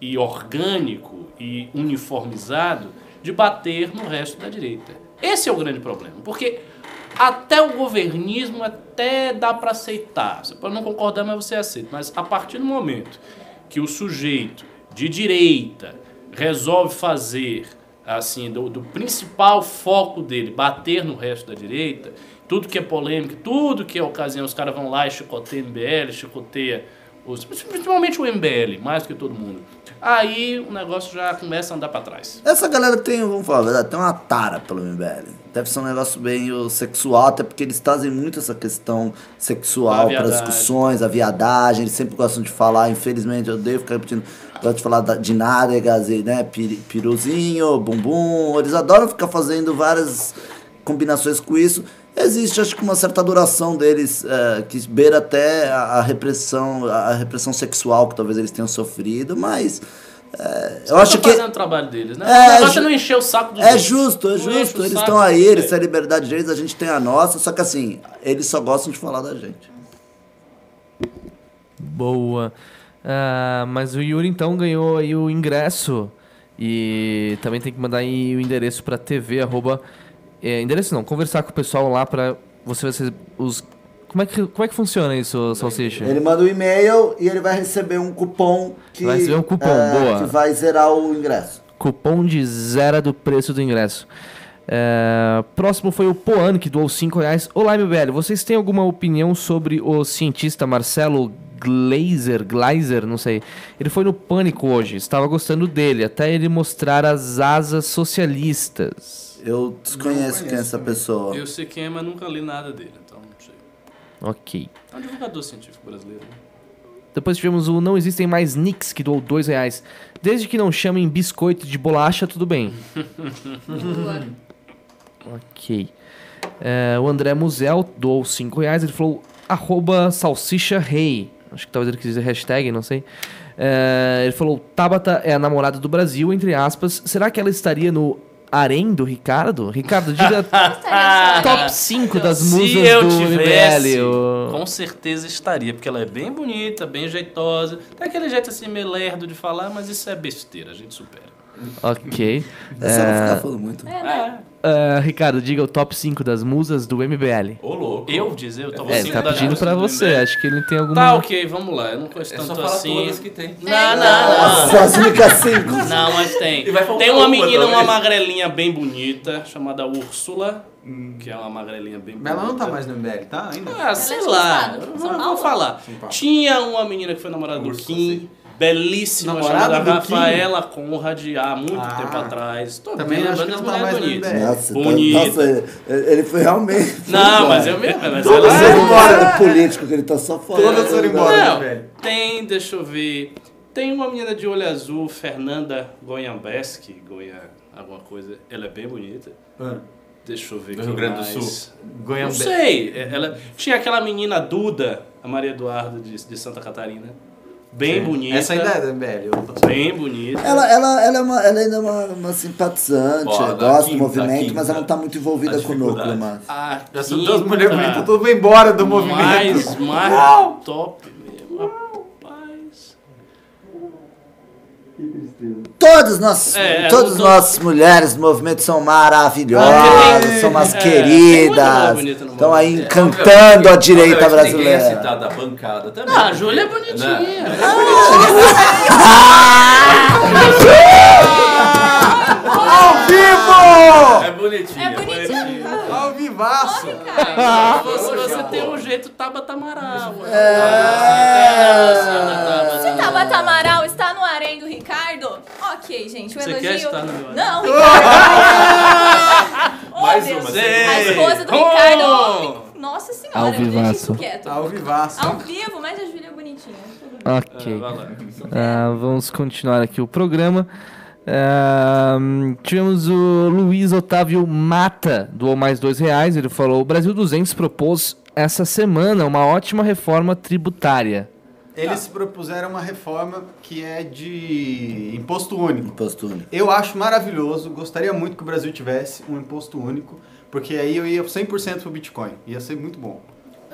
e orgânico e uniformizado de bater no resto da direita. Esse é o grande problema, porque até o governismo até dá para aceitar. Você pode não concordar, mas você aceita. Mas a partir do momento que o sujeito de direita resolve fazer assim do, do principal foco dele bater no resto da direita, tudo que é polêmica, tudo que é ocasião, os caras vão lá e chicoteiam o MBL, chicoteia os, principalmente o MBL, mais que todo mundo. Aí o negócio já começa a andar para trás. Essa galera tem, vamos falar a verdade, tem uma tara pelo MBL. Deve ser um negócio bem o, sexual, até porque eles trazem muito essa questão sexual para viadagem. discussões, a viadagem, eles sempre gostam de falar, infelizmente, eu odeio ficar repetindo, gostam de falar da- de nádegas e, né, pir- piruzinho, bumbum, eles adoram ficar fazendo várias combinações com isso. Existe, acho que uma certa duração deles é, que beira até a, a repressão, a repressão sexual que talvez eles tenham sofrido, mas é, eu acho Estão que fazendo o trabalho deles, né? É, o ju- não encher o saco dos é outros. justo, é justo. Eles estão aí, eles é. têm a liberdade deles, a gente tem a nossa, só que assim, eles só gostam de falar da gente. Boa. Ah, mas o Yuri então ganhou aí o ingresso e também tem que mandar aí o endereço para TV arroba é, endereço não, conversar com o pessoal lá para você ver os como é que como é que funciona isso, Salsicha? Ele manda um e-mail e ele vai receber um cupom que. Vai receber um cupom, é, boa. Que vai zerar o ingresso. Cupom de zero do preço do ingresso. É, próximo foi o Poan, que doou 5 reais. Olá, MBL, vocês têm alguma opinião sobre o cientista Marcelo Glazer, Glazer, não sei. Ele foi no Pânico hoje, estava gostando dele, até ele mostrar as asas socialistas. Eu desconheço quem é essa pessoa. Eu sei quem é, mas nunca li nada dele. Ok. É um divulgador científico brasileiro. né? Depois tivemos o Não Existem Mais Nicks, que doou 2 reais. Desde que não chamem biscoito de bolacha, tudo bem. *laughs* Ok. É, o André Musel doou 5 reais. Ele falou arroba salsicha rei. Acho que talvez ele quis dizer hashtag, não sei. É, ele falou, Tabata é a namorada do Brasil, entre aspas. Será que ela estaria no harém do Ricardo? Ricardo, diga *laughs* top 5 das musas Se eu do tivesse, MBL. com certeza estaria, porque ela é bem bonita, bem jeitosa. Tem aquele jeito assim meio lerdo de falar, mas isso é besteira, a gente supera. Ok. É não ficar falando muito. É, né? É, É, Ricardo, diga o top 5 das musas do MBL. Ô, louco. eu dizer, eu tava É, assim, tá pedindo pra do você. Acho que ele tem alguma. Tá, ok, vamos lá. Eu não conheço É só tanto falar assim. todas que tem. Não, não, não. Só as. Não, mas tem. Tem uma uma menina, uma magrelinha bem bonita, chamada Úrsula, que é uma magrelinha bem bonita. Mas ela não tá mais no MBL, tá? Ainda? Ah, sei é que lá. São Vou, falar. Tinha uma menina que foi namorada do Úrsula, Kim, sim. Belíssima, Namorada chamada do? Rafaela Conrad, há muito Ah. tempo atrás. Tô Também lembrando acho que das não tá mulheres bonitas. Nossa, tá- Bonita. nossa, ele- foi realmente. foi Não, embora. mas eu mesmo. Mas Todas ela foram é- embora do político, que ele tá só falando. Todas foram embora. Não, do MBL. tem, deixa eu ver. Tem uma menina de olho azul, Fernanda Goiambeski, Goian, alguma coisa. Ela é bem bonita. Ah. Deixa eu ver Do Rio Grande do mais. Sul. Não Goiânia. sei. é- Ela tinha aquela menina Duda, a Maria Eduardo de, de Santa Catarina. Bem Sim. bonita. Essa ainda é da MBL. Bem bonita. Ela, ela, ela, é uma, ela ainda é uma, uma simpatizante, Ó, gosta do movimento, quinta. mas ela não tá muito envolvida com o núcleo, mano. São duas mulheres bonitas, tudo vai embora do movimento. Mais, mais top mesmo. Rapaz. Todas nós, É, todas eu tô- nossas mulheres do movimento são maravilhosas, Ah, são umas é, tem muita queridas, estão aí movimento. encantando a direita Obviamente, Ninguém é brasileira. citado da bancada também. Ah, a Júlia é bonitinha. Né? Ao vivo! É bonitinha. É bonitinho. Ao vivaço! *laughs* Você, você tem um jeito Tabata Amaral. É. Se Tabata Amaral está do Ricardo, ok, gente, o Você elogio... quer estar no? Não, Ricardo! oh, *laughs* Mais Deus. uma, A esposa do Oh! Ricardo... Nossa senhora, Ao vivaço. quieto. Ao vivaço. Ao vivo, mas a Júlia é bonitinha. Ok. Ah, vamos continuar aqui o programa. Ah, tivemos o Luiz Otávio Mata, doou mais dois reais. Ele falou: o Brasil 200 propôs essa semana uma ótima reforma tributária. Eles propuseram uma reforma que é de imposto único. Imposto único. Eu acho maravilhoso, gostaria muito que o Brasil tivesse um imposto único, porque aí eu ia 100% pro Bitcoin. Ia ser muito bom.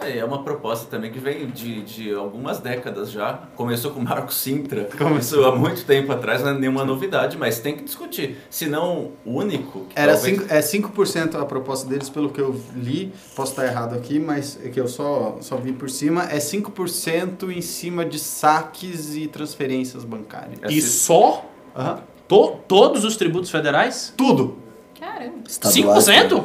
É, é uma proposta também que vem de, de algumas décadas já. Começou com o Marco Sintra. *laughs* Começou há muito tempo atrás, não é nenhuma novidade, mas tem que discutir. Se não único. Era talvez- cinco, é 5% a proposta deles, pelo que eu li. Posso estar errado aqui, mas é que eu só, só vi por cima. É 5% em cima de saques e transferências bancárias. É E se- só Aham. to- todos os tributos federais? Tudo Caramba. Estaduais, 5%?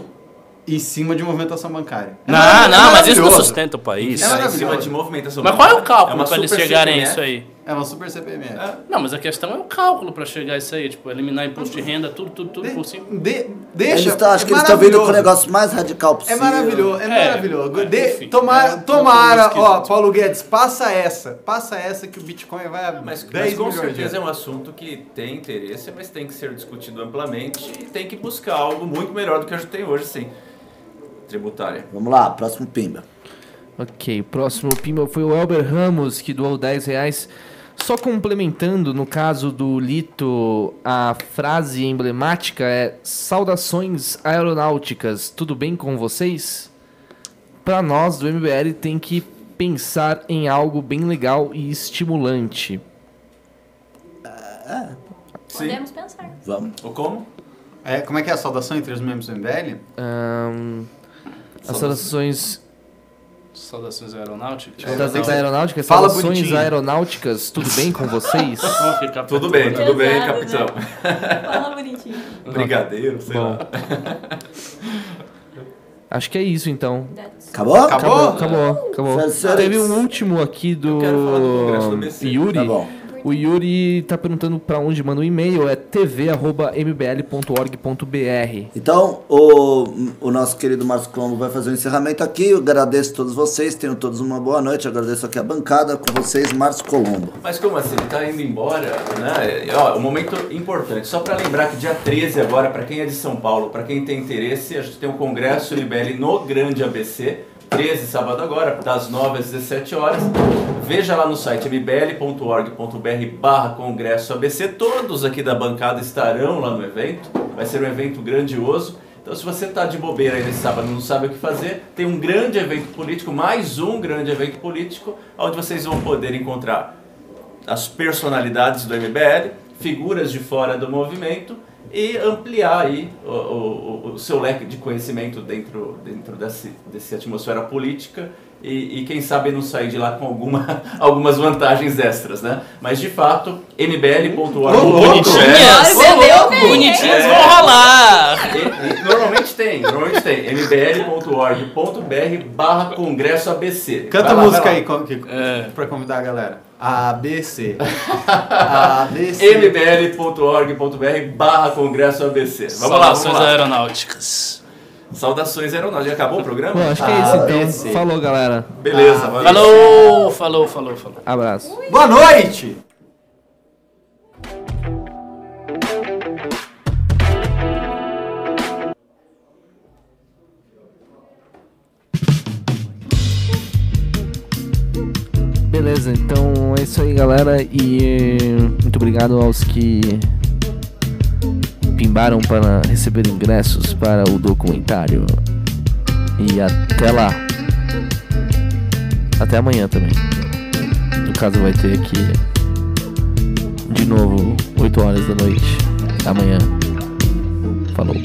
Em cima de movimentação bancária. É Não, não, mas isso não maravilhoso. sustenta o país. É Tá em maravilhoso. cima de movimentação. Mas qual é o É cálculo uma pra eles chegarem a isso aí? É uma super CPMF. Não, mas a questão é o cálculo pra chegar a isso aí. Tipo, eliminar imposto de renda, tudo, tudo, tudo por cima. De, deixa. Eles tão, acho é que eles estão vindo com o maravilhoso. negócio mais radical É possível. maravilhoso, é, É, maravilhoso. é, De- enfim, tomara, é tomara ó. Paulo Guedes, passa essa. Passa essa que o Bitcoin vai a Mas, 10 mas com de certeza é um assunto que tem interesse, mas tem que ser discutido amplamente e tem que buscar algo muito melhor do que a gente tem hoje, sim. Tributária. Vamos lá, próximo Pimba. Ok, próximo pimba foi o Elber Ramos, que doou 10 reais. Só complementando, no caso do Lito, a frase emblemática é Saudações aeronáuticas, tudo bem com vocês? Para nós do MBL tem que pensar em algo bem legal e estimulante. Sim. Podemos pensar. Vamos. Ou como? É, como é que é a saudação entre os membros do MBL? Ahn, as saudações Saudações aeronáuticas. É, da, tem que da ser- aeronáutica, Fala saudações bonitinho. aeronáuticas, tudo bem com vocês? *laughs* Tudo bem, do- tudo bem, capitão. Fala bonitinho. *laughs* Brigadeiro, sei Bom. lá. Acho que é isso então. Acabou? Acabou? Acabou, acabou. Senhores. Teve um último aqui do Eu quero falar do Congresso do BC. Yuri. Tá bom. O Yuri tá perguntando pra onde manda o e-mail, é tv@mbl.org.br. Então, o, o nosso querido Marcos Colombo vai fazer o encerramento aqui. Eu agradeço a todos vocês, tenham todos uma boa noite. Agradeço aqui a bancada com vocês, Marcos Colombo. Mas como assim? Ele tá indo embora, né? Ó, um momento importante. Só para lembrar que dia 13 agora, para quem é de São Paulo, para quem tem interesse, a gente tem um congresso MBL no Grande ABC. 13, sábado agora, das 9 às 17 horas. Veja lá no site mbl.org.br barra congresso ABC. Todos aqui da bancada estarão lá no evento. Vai ser um evento grandioso. Então, se você está de bobeira aí nesse sábado não sabe o que fazer, tem um grande evento político, mais um grande evento político, onde vocês vão poder encontrar as personalidades do MBL, figuras de fora do movimento e ampliar aí o, o- o seu leque de conhecimento dentro, dentro desse, dessa atmosfera política e, e quem sabe não sair de lá com alguma, *laughs* algumas vantagens extras, né? Mas de fato, mbl.org. Bonitinhas! Bem, hein? Bonitinhas vão rolar! E- e Normalmente tem, normalmente tem. mbl.org.br barra congresso ABC. Canta lá, música aí, com- que, É. pra convidar a galera. ABC. ABC. mbl.org.br barra congresso ABC. Vamos lá, vamos Saudações lá. aeronáuticas. Saudações aeronáuticas. Já acabou o programa? Bom, acho que é Ah, isso então. esse. Falou, galera. Beleza, Ah, valeu. Falou, falou, falou, falou. Abraço. Boa noite! Beleza, então é isso aí, galera. E muito obrigado aos que pimbaram para receber ingressos para o documentário. E até lá. Até amanhã também. No caso, vai ter aqui de novo, 8 horas da noite. Amanhã. Falou.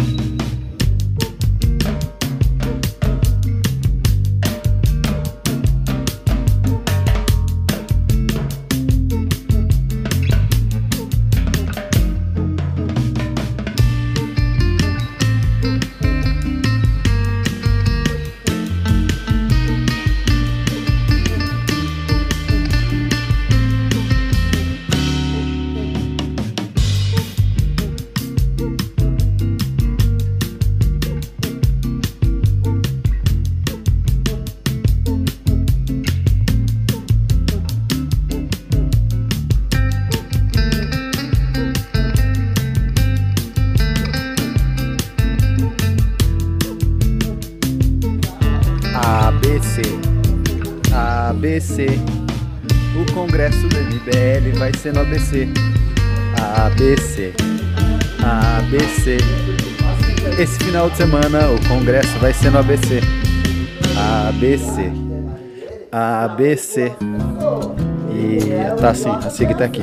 Ser no ABC. ABC. ABC. Esse final de semana o congresso vai ser no ABC. ABC. ABC. E tá assim, a SIG tá aqui.